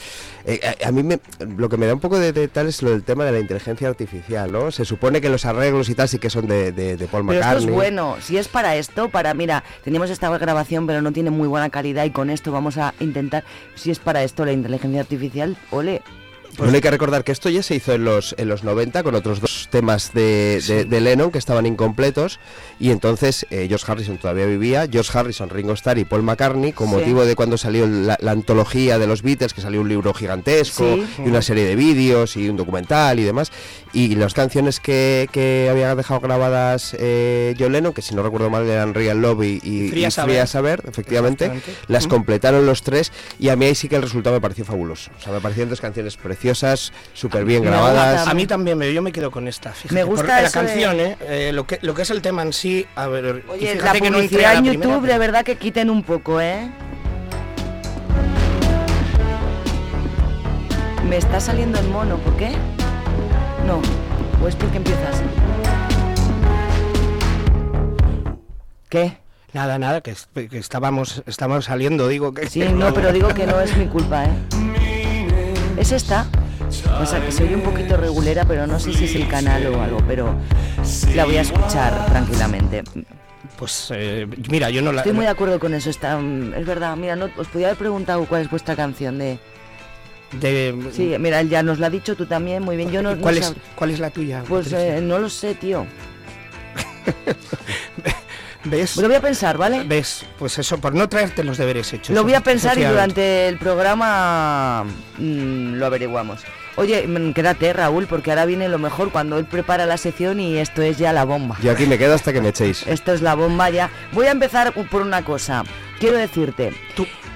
Eh, a, a mí me, lo que me da un poco de, de tal es lo del tema de la inteligencia artificial, ¿no? Se supone que los arreglos y tal sí que son de, de, de Paul Pero esto McCartney. es bueno, si es para esto, para, mira, teníamos esta grabación pero no tiene muy buena calidad y con esto vamos a intentar, si es para esto la inteligencia artificial, ole. Bueno, hay que recordar que esto ya se hizo en los, en los 90 con otros dos temas de, de- de Lennon que estaban incompletos y entonces eh, George Harrison todavía vivía, George Harrison, Ringo Starr y Paul McCartney con Sí. motivo de cuando salió la, la antología de los Beatles, que salió un libro gigantesco Sí. y una serie de vídeos y un documental y demás y las canciones que, que había dejado grabadas eh, John Lennon, que si no recuerdo mal eran Real Love y, y- Free a y Saber. Efectivamente, las completaron los tres y a mí ahí sí que el resultado me pareció fabuloso. O sea, me parecieron dos canciones preciosas, súper bien grabadas. A mí también, me- yo me quedo con esta. Fíjate, Me gusta porque la de- canción, ¿eh? Eh, lo, que, lo que es el tema en sí, a ver, Oye, la fíjate que no entré publicidad a la en YouTube, de verdad que quiten un poco, ¿eh? Me está saliendo el mono, ¿por qué? No, o es porque empiezas. ¿Qué? Nada, nada, que, que estábamos, estábamos saliendo, digo que... Sí, no, pero digo que no es mi culpa, ¿eh? ¿Es esta? O sea, que se oye un poquito regulera, pero no sé si es el canal o algo, pero la voy a escuchar tranquilamente. Pues eh, mira, yo no la... Estoy muy de acuerdo con eso, está, mm, es verdad. Mira, no, os podía haber preguntado cuál es vuestra canción de... de- Sí, mira, él ya nos lo ha dicho tú también, muy bien. Yo no, no ¿Cuál, es, sab- ¿Cuál es la tuya? Pues eh, no lo sé, tío. ¿Ves? Lo voy a pensar, ¿vale? ¿Ves? Pues eso, por no traerte los deberes hechos. Lo voy a pensar y durante el programa mm, lo averiguamos. Oye, mm, quédate, Raúl, porque ahora viene lo mejor cuando él prepara la sección y esto es ya la bomba. Yo aquí me quedo hasta que me echéis. Esto es la bomba ya. Voy a empezar por una cosa. Quiero decirte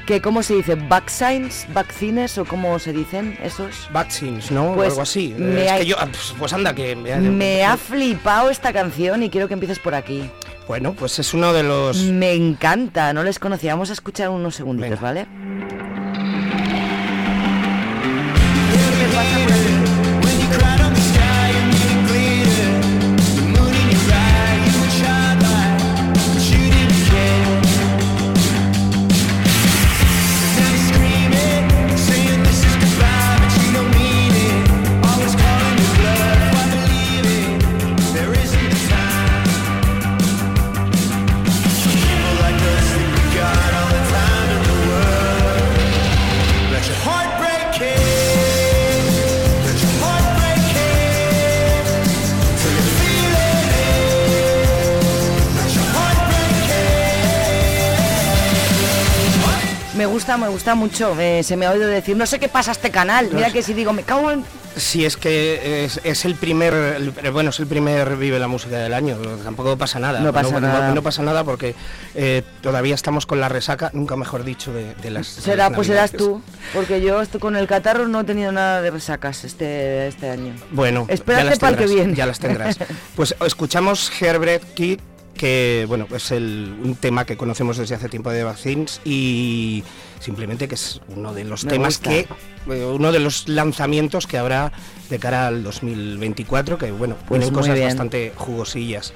que, ¿cómo se dice? ¿Vaccines? ¿Vaccines o cómo se dicen esos? Vaccines, ¿no? Pues o algo así. me es ha- que yo... ah, Pues, pues anda, que... me- Me ha flipado esta canción y quiero que empieces por aquí. Bueno, pues es uno de los... Me encanta, no les conocía. Vamos a escuchar unos segunditos, ¿vale? Gusta, mucho. Eh, se me ha oído decir, no sé qué pasa a este canal. Mira que si digo, me cago en... Si es que es, es el primer, el- bueno, es el primer Vive la Música del año, tampoco pasa nada. No pasa nada. No, pasa nada porque eh, todavía estamos con la resaca, nunca mejor dicho, de, de las de Será, las pues serás tú. Porque yo estoy con el catarro no he tenido nada de resacas este, este año. Bueno, Espérate ya las para el que viene. Ya las tendrás. Pues escuchamos Herbert Kid, que bueno, es el, un tema que conocemos desde hace tiempo de Vaccines y simplemente que es uno de los Me temas gusta. que eh, uno de los lanzamientos que habrá de cara al 2024, que bueno, Pues vienen muy cosas bien. bastante jugosillas.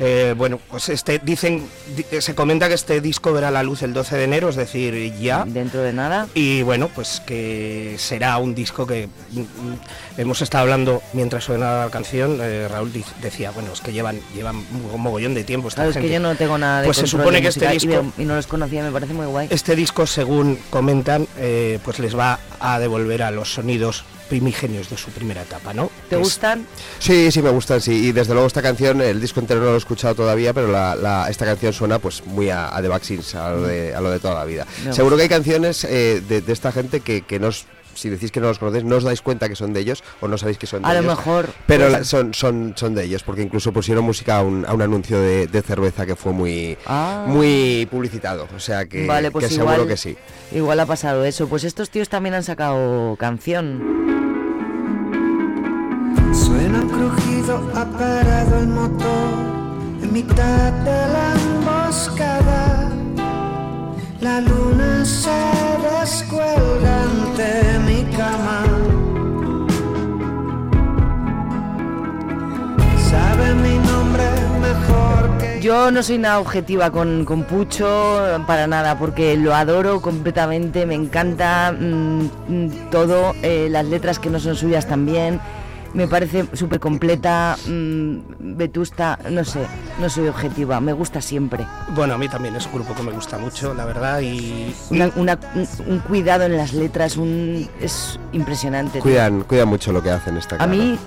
Eh, bueno, pues este dicen, di- se comenta que este disco verá la luz el 12 de enero, es decir, ya. Dentro de nada. Y bueno, pues que será un disco que mm, mm, hemos estado hablando mientras suena la canción. eh, Raúl decía, bueno, es que llevan, llevan un mogollón de tiempo. Esta Claro, es que gente. yo no tengo nada de Pues se supone que este disco, y, no los conocía, me parece muy guay. este disco, según comentan, eh, pues les va a devolver a los sonidos primigenios de su primera etapa, ¿no? ¿Te gustan? Sí, sí, me gustan, sí. Y desde luego esta canción, el disco entero no lo he escuchado todavía, pero la, la- esta canción suena pues muy a, a The Vaccines, a lo, de, a lo de toda la vida. Me Seguro gusta. que hay canciones eh, de, de esta gente que, que no os- si decís que no los conocéis, no os dais cuenta que son de ellos o no sabéis que son de A lo ellos. mejor, Pero pues- la- son, son, son de ellos, porque incluso pusieron música a un, a un anuncio de, de cerveza que fue muy, Ah. muy publicitado. O sea que, vale, pues que igual, seguro que sí. Igual ha pasado eso. Pues estos tíos también han sacado canción. Yo no soy nada objetiva con, con Pucho, para nada, porque lo adoro completamente, me encanta mm, mm, todo, eh, las letras que no son suyas también, me parece súper completa, mm, vetusta, no sé, no soy objetiva, me gusta siempre. Bueno, a mí también es un grupo que me gusta mucho, la verdad, y Una- una- un, un cuidado en las letras, un, es impresionante. Cuidan, cuidan mucho lo que hacen esta A mí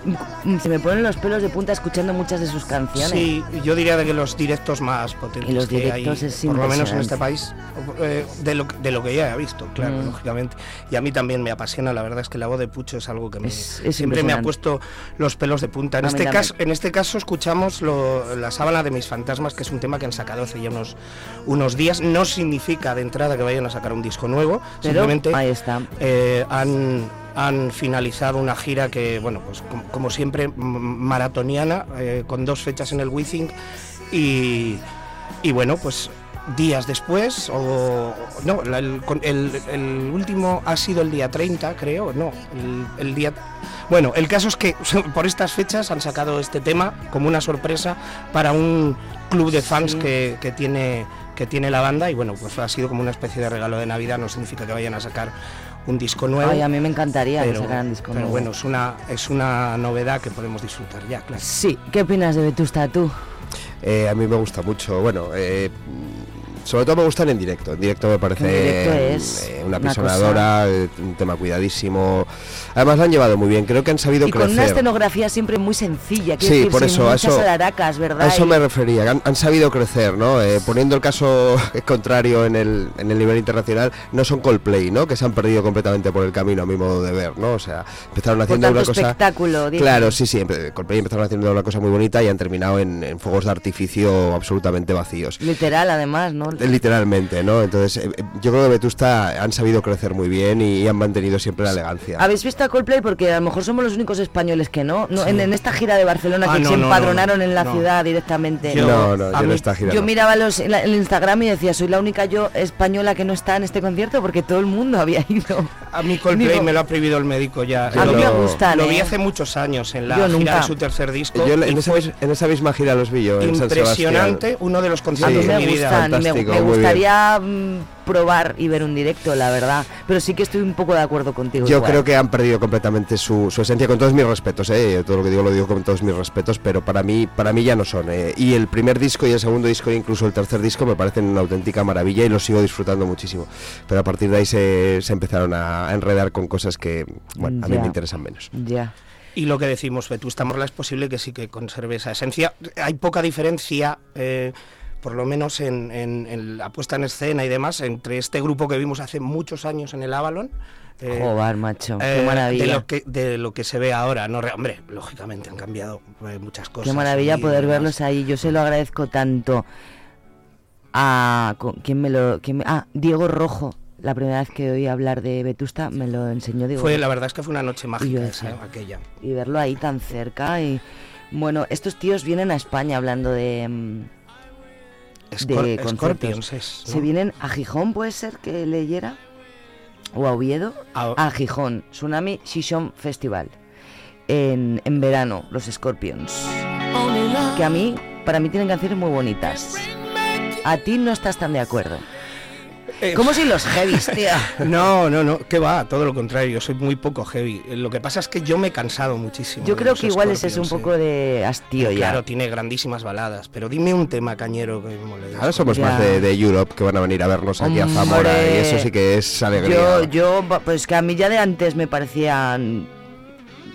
se me ponen los pelos de punta escuchando muchas de sus canciones. Sí, yo diría de que los directos más potentes Y los que hay, directos es por lo menos en este país, eh, de, lo, de lo que ya he visto, claro, Mm. lógicamente. Y a mí también me apasiona, la verdad es que la voz de Pucho es algo que me, Es- es siempre me ha impresionante. Puesto los pelos de punta. En este, también. caso, en este caso escuchamos lo- La sábana de mis fantasmas, que es un tema que han sacado hace ya unos, unos días. No significa de entrada que vayan a sacar un disco nuevo, Pero simplemente ahí está. eh, han, han finalizado una gira que, bueno, pues com- como, siempre, maratoniana, eh, con dos fechas en el Wizzing y, y bueno, pues días después, o no, el, con- el- el último ha sido el día 30, creo, no, el, el día... Bueno, el caso es que por estas fechas han sacado este tema como una sorpresa para un club de fans que, que tiene que tiene la banda y bueno, pues ha sido como una especie de regalo de Navidad, no significa que vayan a sacar un disco nuevo. Ay, a mí me encantaría que pero, sacaran disco pero nuevo. bueno, es una, es una novedad que podemos disfrutar ya, claro. Sí, ¿qué opinas de Vetusta tú? Eh, a mí me gusta mucho. Bueno, eh, sobre todo me gustan en directo. En directo me parece directo es eh, una una persona cosa- adora, eh, un tema cuidadísimo. Además lo han llevado muy bien. Creo que han sabido Y con una crecer. escenografía siempre muy sencilla, Sí, decir, por sin eso, a muchas eso- alaracas, ¿verdad? A eso me refería, han, han sabido crecer, ¿no? Eh, poniendo el caso contrario en el, en el nivel internacional, no son Coldplay, ¿no? Que se han perdido completamente por el camino, a mi modo de ver, ¿no? O sea, empezaron Por haciendo tanto una cosa... espectáculo. Claro, sí, sí, Coldplay empezaron haciendo una cosa muy bonita y han terminado en, en fuegos de artificio absolutamente vacíos. Literal, además, ¿no? Literalmente, ¿no? Entonces, eh, eh, yo creo que Vetusta han sabido crecer muy bien y, y han mantenido siempre la elegancia. ¿Habéis visto a Coldplay? Porque a lo mejor somos los únicos españoles que no. no en, en esta gira de Barcelona Ah, que no, se no, no, empadronaron en la no. ciudad directamente. Yo- No, no, yo A en mí- esta gira Yo no. miraba los, en la- el Instagram y decía, soy la única yo española que no está en este concierto porque todo el mundo había ido. A mí Coldplay Digo, me lo ha prohibido el médico ya. A mí me gustan, Lo vi ¿eh? hace muchos años en la Yo gira nunca. de su tercer disco. Yo en, esa, en misma gira los vi yo, en San impresionante, uno de los conciertos de me mi vida. gustan, y me, fantástico, me gustaría mm, probar y ver un directo, la verdad. Pero sí que estoy un poco de acuerdo contigo. Yo igual. creo que han perdido completamente su, su esencia, con todos mis respetos, ¿eh? todo lo que digo lo digo con todos mis respetos, pero para mí, para mí ya no son. ¿eh? Y el primer disco y el segundo disco, e incluso el tercer disco, me parecen una auténtica maravilla y los sigo disfrutando muchísimo. Pero a partir de ahí se, se empezaron a enredar con cosas que, bueno, a mí Ya. me interesan menos. Ya. Y lo que decimos, Vetusta Morla, es posible que sí que conserve esa esencia. Hay poca diferencia eh, por lo menos en, en- en la puesta en escena y demás, entre este grupo que vimos hace muchos años en el Avalon. eh, Joder, macho, qué eh, maravilla. De lo, que, de lo que se ve ahora, no, Re- hombre, lógicamente han cambiado eh, muchas cosas. Qué maravilla poder demás. verlos ahí. Yo se lo agradezco tanto a... ¿con- ¿Quién me lo...? quién me- ah, Diego Rojo. La primera vez que oí hablar de Vetusta me lo enseñó Diego Fue, la verdad es que fue una noche mágica esa, aquella. y verlo ahí tan cerca y bueno estos tíos vienen a España hablando de de conciertos. Es, vienen a Gijón puede ser que leyera o a Oviedo A- a Gijón Tsunami Shishon Festival en, en verano los Scorpions que a mí para mí tienen canciones muy bonitas. A ti no estás tan de acuerdo Eh, como si los heavies tío No, no, no, que va, todo lo contrario, yo soy muy poco heavy. Eh, Lo que pasa es que yo me he cansado muchísimo. yo creo que igual es eso un Scorpions, poco de hastío ya Claro, tiene grandísimas baladas, pero dime un tema cañero que me mole. Ahora somos Ya. más de, de Europe que van a venir a vernos aquí a Zamora y eso sí que es alegría. Yo, yo, pues que a mí ya de antes me parecían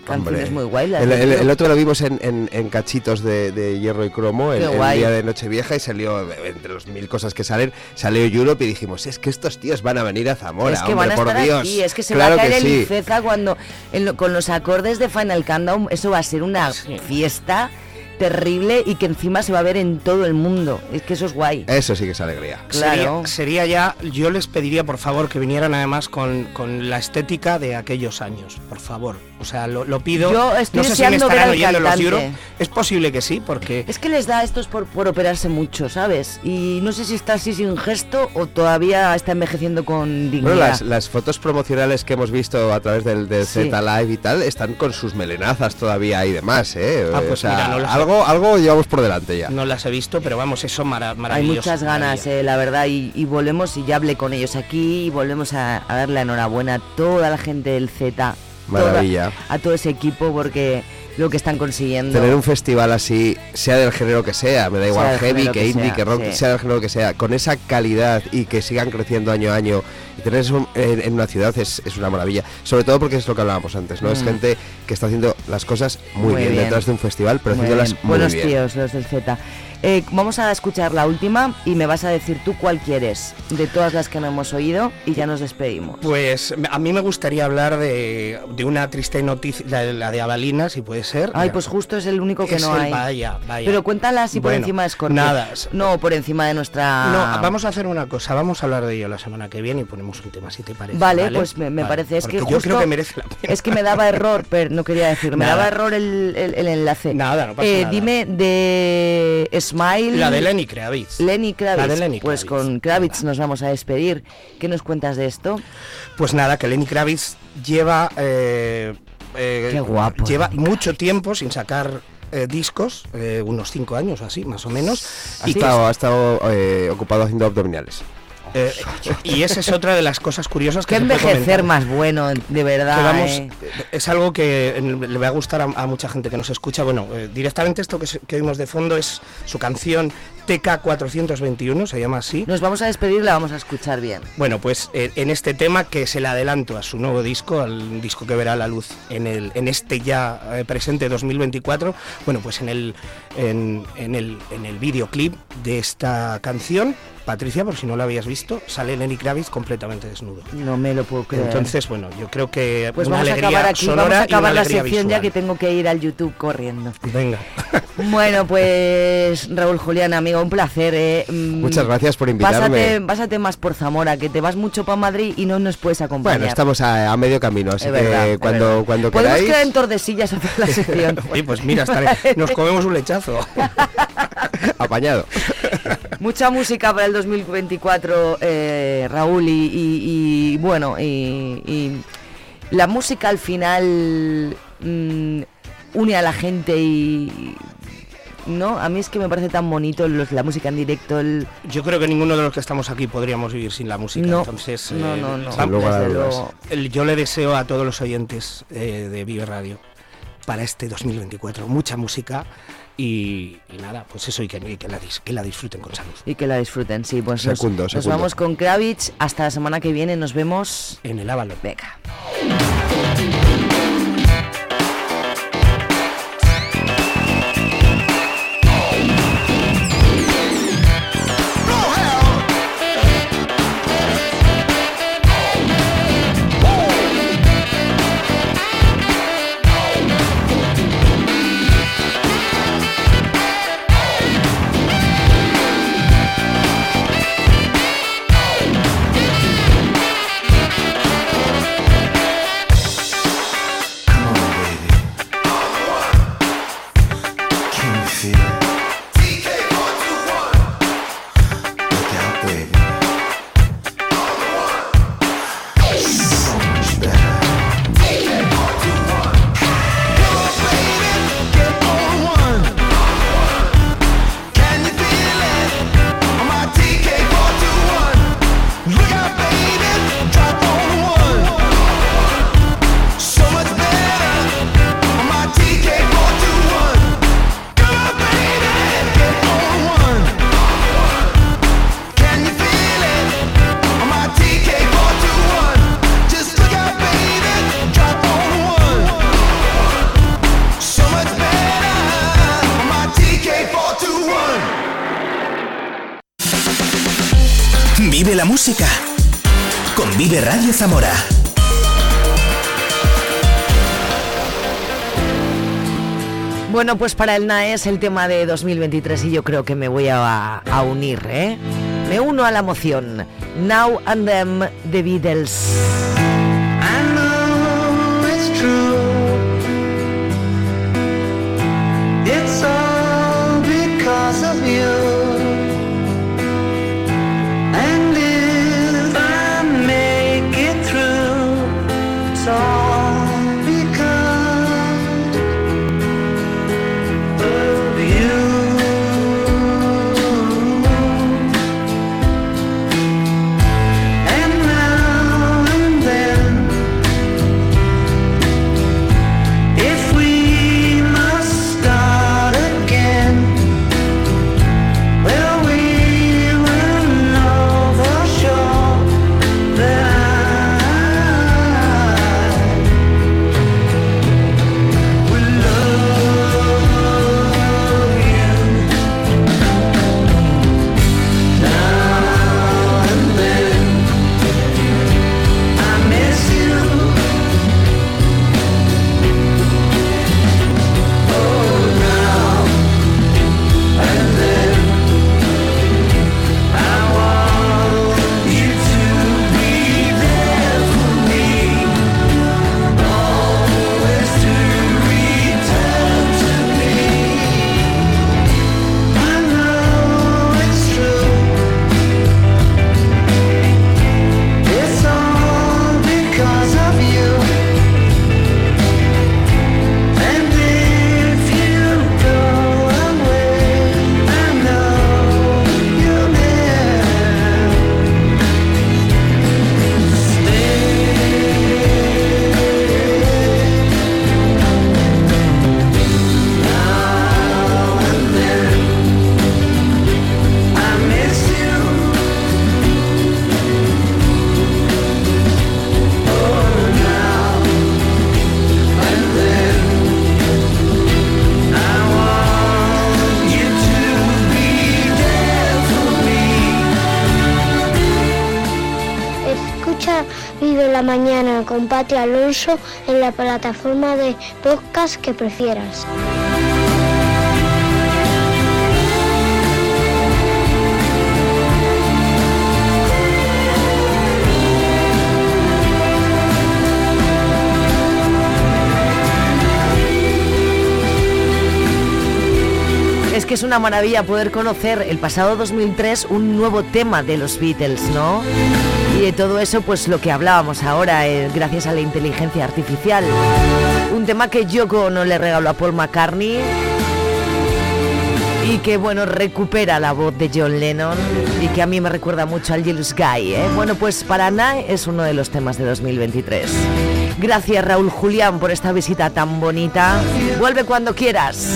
canciones Hombre. muy guay. El, el- el otro lo vimos en, en- en cachitos de, de hierro y cromo el, día de Nochevieja y salió, eh, entre los mil cosas que salen, salió Europe y dijimos, es que estos tíos van a venir a Zamora, es que hombre, van a por estar Dios. aquí, es que se claro va a caer el sí. Iceza cuando en lo- con los acordes de Final Countdown, eso va a ser una fiesta terrible y que encima se va a ver en todo el mundo. Es que eso es guay. Eso sí que es alegría. Claro. Sería, sería ya, yo les pediría por favor que vinieran además con, con la estética de aquellos años, por favor. O sea, lo, lo pido. Yo estoy no sé si ver estarán oyendo los cantante. Euro. Es posible que sí, porque Es que les da a estos por, por operarse mucho, ¿sabes? Y no sé si está así sin gesto o todavía está envejeciendo con dignidad. Bueno, las, las fotos promocionales que hemos visto a través del, del Sí. Z Live y tal están con sus melenazas todavía y demás, ¿eh? Ah, O pues sea, mira, no las- algo, algo llevamos por delante ya. no las he visto, pero vamos, eso mara- Hay maravilloso. muchas ganas, eh, la verdad, y, y volvemos, y ya hablé con ellos aquí, y volvemos a, a dar la enhorabuena a toda la gente del Z, toda- Maravilla. a todo ese equipo, porque lo que están consiguiendo. Tener un festival así, sea del género que sea, me da igual heavy, que, que indie, sea, que rock, sí. sea del género que sea, con esa calidad y que sigan creciendo año a año y tener eso en, en una ciudad es, es una maravilla. Sobre todo porque es lo que hablábamos antes, ¿no? Es Mm. gente que está haciendo las cosas muy, Muy bien, bien. detrás de un festival, pero Muy haciéndolas bien. muy Buenos bien. tíos, los del Z. Eh, vamos a escuchar la última y me vas a decir tú cuál quieres de todas las que no hemos oído y ya nos despedimos. Pues a mí me gustaría hablar de, de una triste noticia, la, la de Avalina, si puede ser. Ay, pues justo es el único que Es no hay. vaya, vaya. Pero cuéntala así por encima de Scorpio. nada. No, por encima de nuestra. No, vamos a hacer una cosa, vamos a hablar de ello la semana que viene y ponemos un tema si te parece. Vale, pues me, me Vale, parece. Es que yo creo justo- que merece la pena. Es que me daba error, pero no quería decir. Me Nada. daba error el, el- el enlace. Nada, no pasa Eh, nada. Dime de Smile. La de Lenny Kravitz. Lenny Kravitz. La de Lenny Pues con Kravitz nos vamos a despedir. ¿Qué nos cuentas de esto? Pues nada, que Lenny Kravitz lleva eh, eh, Qué guapo, lleva mucho tiempo sin sacar eh, discos, eh, unos cinco años o así, más o menos. Ha y estado, ha estado eh, ocupado haciendo abdominales. Eh, y esa es otra de las cosas curiosas que Qué se envejecer más bueno, de verdad. Que vamos, eh. es algo que le va a gustar a, a mucha gente que nos escucha. Bueno, eh, directamente esto que, se- que oímos de fondo es su canción TK421, se llama así. Nos vamos a despedir, la vamos a escuchar bien. Bueno, pues en este tema que es el adelanto a su nuevo disco, al disco que verá la luz en, el, en este ya presente 2024, bueno, pues en el, en, en el, en el videoclip de esta canción, Patricia, por si no lo habías visto, sale Lenny Kravitz completamente desnudo. No me lo puedo creer. Entonces, bueno, yo creo que pues una vamos a acabar aquí, sonora vamos a y una acabar la sección ya que tengo que ir al YouTube corriendo. Venga. Bueno, pues Raúl Julián, amigo, un placer. eh. Mm, Muchas gracias por invitarme. Pásate, pásate más por Zamora, que te vas mucho para Madrid y no nos puedes acompañar. Bueno, estamos a, a medio camino, así Es que verdad, cuando, cuando Podemos quedar en Tordesillas a hacer la sección. Oye, pues mira, estaré- nos comemos un lechazo. Apañado. Mucha música para el 2024, eh, Raúl, y, y- y, bueno, y, y la música al final mm, une a la gente y... No, a mí es que me parece tan bonito los- la música en directo, el... Yo creo que ninguno de los que estamos aquí podríamos vivir sin la música. No, entonces, no, eh, no, no, luego. el- yo le deseo a todos los oyentes eh, de Vive Radio para este 2024 mucha música y, y nada, pues eso y que, y que la, dis- que la disfruten con salud. Y que la disfruten, sí. Pues nos- Secundo, nos, vamos con Kravitz. Hasta la semana que viene. Nos vemos. En el Ávalo. Venga. Bueno, pues para el NAE es el tema de 2023 y yo creo que me voy a, unir, ¿eh? Me uno a la moción. Now and Them, The Beatles. And if make it through, it's Alonso en la plataforma de podcast que prefieras. Es que es una maravilla poder conocer el pasado 2003 un nuevo tema de los Beatles, ¿no? Y de todo eso, pues lo que hablábamos ahora, eh, gracias a la inteligencia artificial. Un tema que Yoko no le regaló a Paul McCartney y que, bueno, recupera la voz de John Lennon y que a mí me recuerda mucho al Yellow Sky, ¿eh? Bueno, pues para Nae es uno de los temas de 2023. Gracias Raúl Julián por esta visita tan bonita. Vuelve cuando quieras.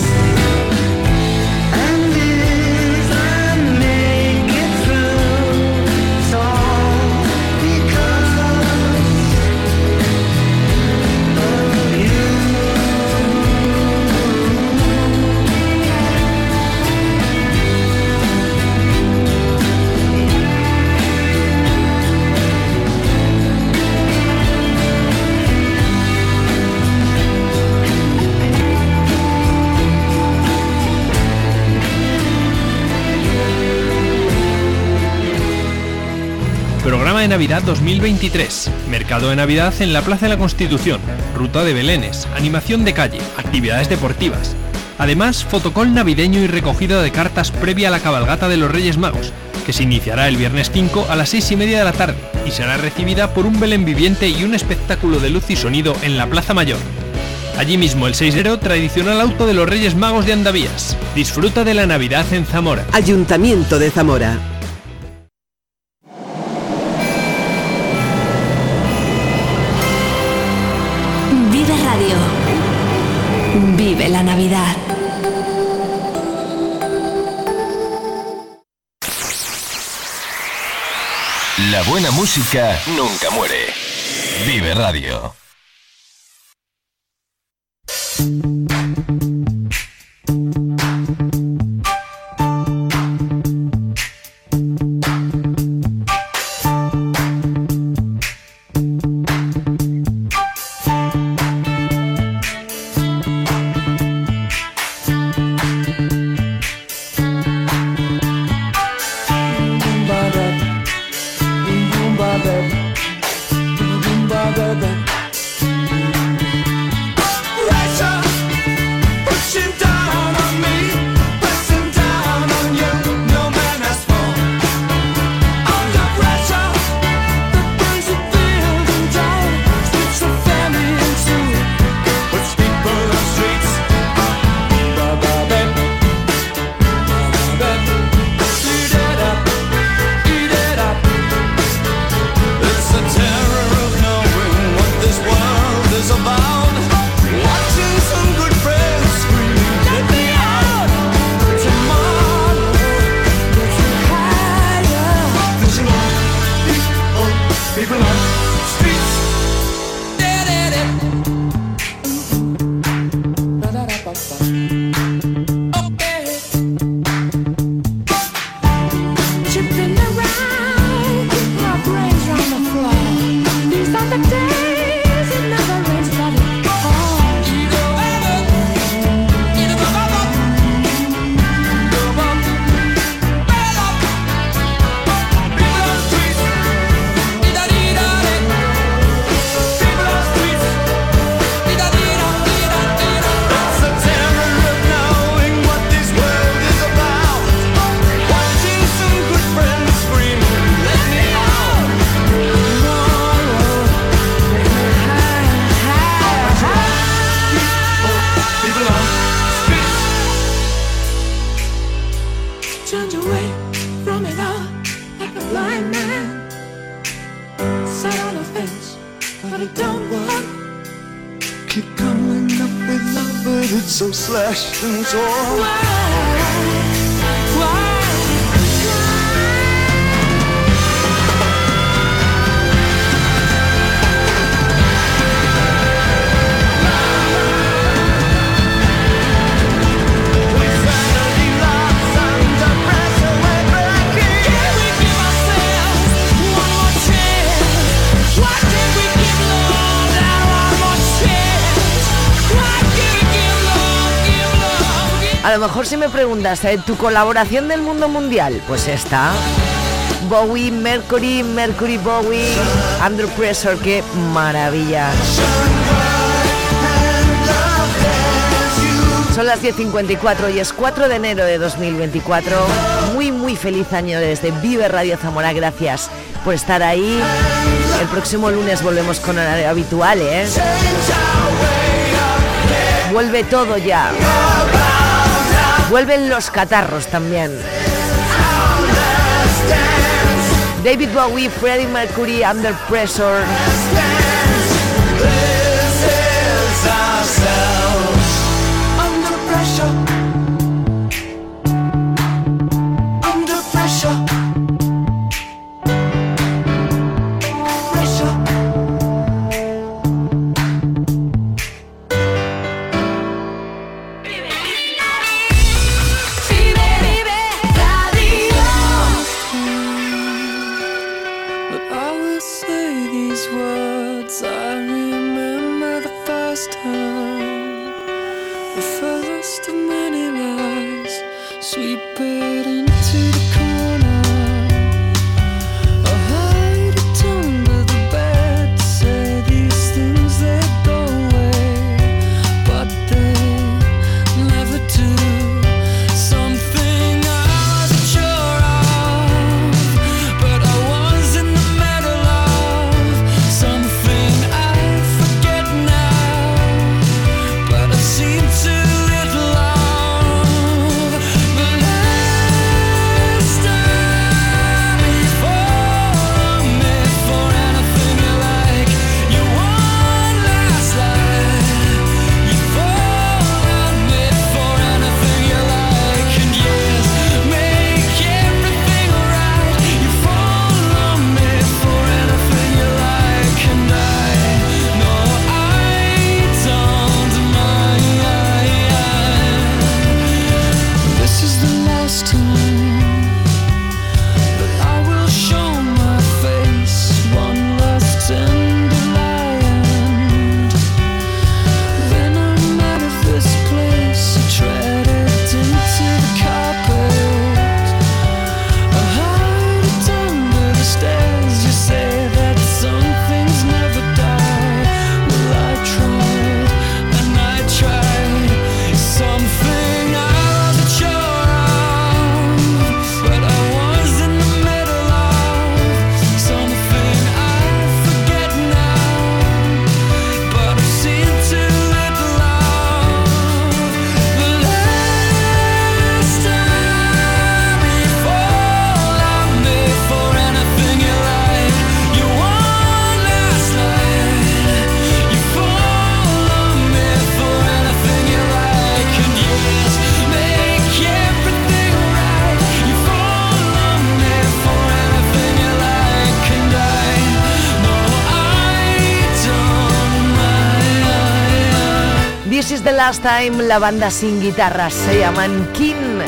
De Navidad 2023. Mercado de Navidad en la Plaza de la Constitución. Ruta de Belénes. Animación de calle. Actividades deportivas. Además, fotocol navideño y recogida de cartas previa a la cabalgata de los Reyes Magos, que se iniciará el viernes 5 a las 6 y media de la tarde y será recibida por un Belén viviente y un espectáculo de luz y sonido en la Plaza Mayor. Allí mismo el 6 de enero, tradicional auto de los Reyes Magos de Andavías. Disfruta de la Navidad en Zamora. Ayuntamiento de Zamora. La Navidad. La buena música nunca muere. Vive Radio. 我想 A lo mejor si me preguntas, ¿eh? ¿tu colaboración del mundo mundial? Pues esta. Bowie, Mercury, Mercury Bowie, Andrew Pressure, qué maravilla. Son las 10.54 y es 4 de enero de 2024. Muy, muy feliz año desde Vive Radio Zamora. Gracias por estar ahí. El próximo lunes volvemos con horario habitual, ¿eh? Vuelve todo ya. Vuelven los catarros también. David Bowie, Freddie Mercury, Under Pressure. Last Time, la banda sin guitarras se llaman King.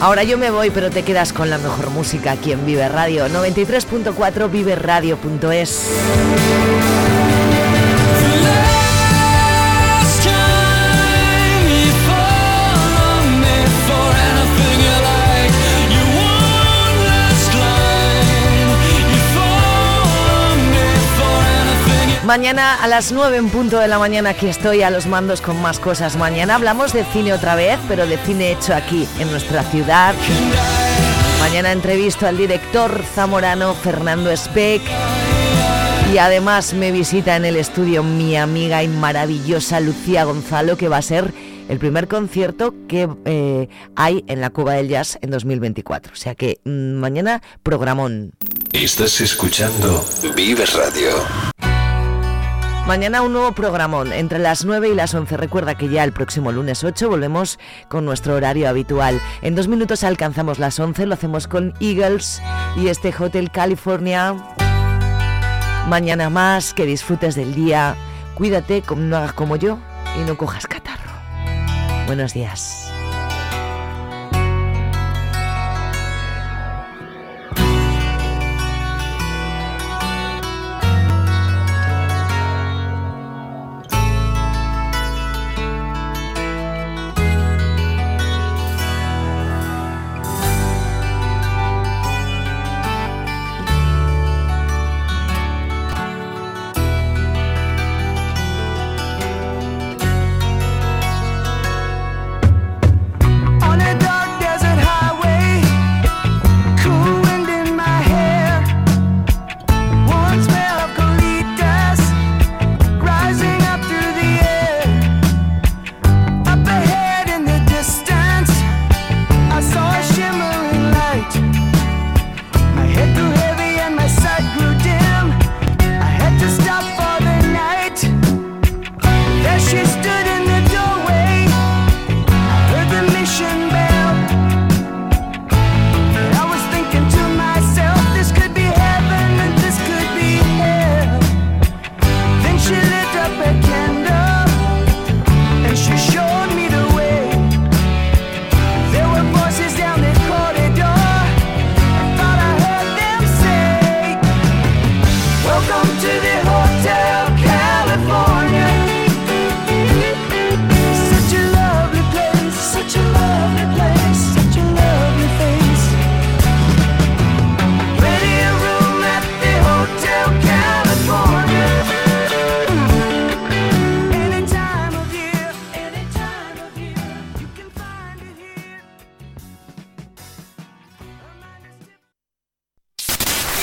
Ahora yo me voy, pero te quedas con la mejor música aquí en Vive Radio, 93.4 viveradio.es. Mañana a las 9 en punto de la mañana aquí estoy a los mandos con más cosas. Mañana hablamos de cine otra vez, pero de cine hecho aquí, en nuestra ciudad. Mañana entrevisto al director zamorano Fernando Speck. Y además me visita en el estudio mi amiga y maravillosa Lucía Gonzalo, que va a ser el primer concierto que eh, hay en la Cuba del Jazz en 2024. O sea que mm, mañana programón. Estás escuchando Vive Radio. Mañana un nuevo programón entre las 9 y las 11. Recuerda que ya el próximo lunes 8 volvemos con nuestro horario habitual. En dos minutos alcanzamos las 11, lo hacemos con Eagles y este Hotel California. Mañana más, que disfrutes del día. Cuídate, no hagas como yo y no cojas catarro. Buenos días.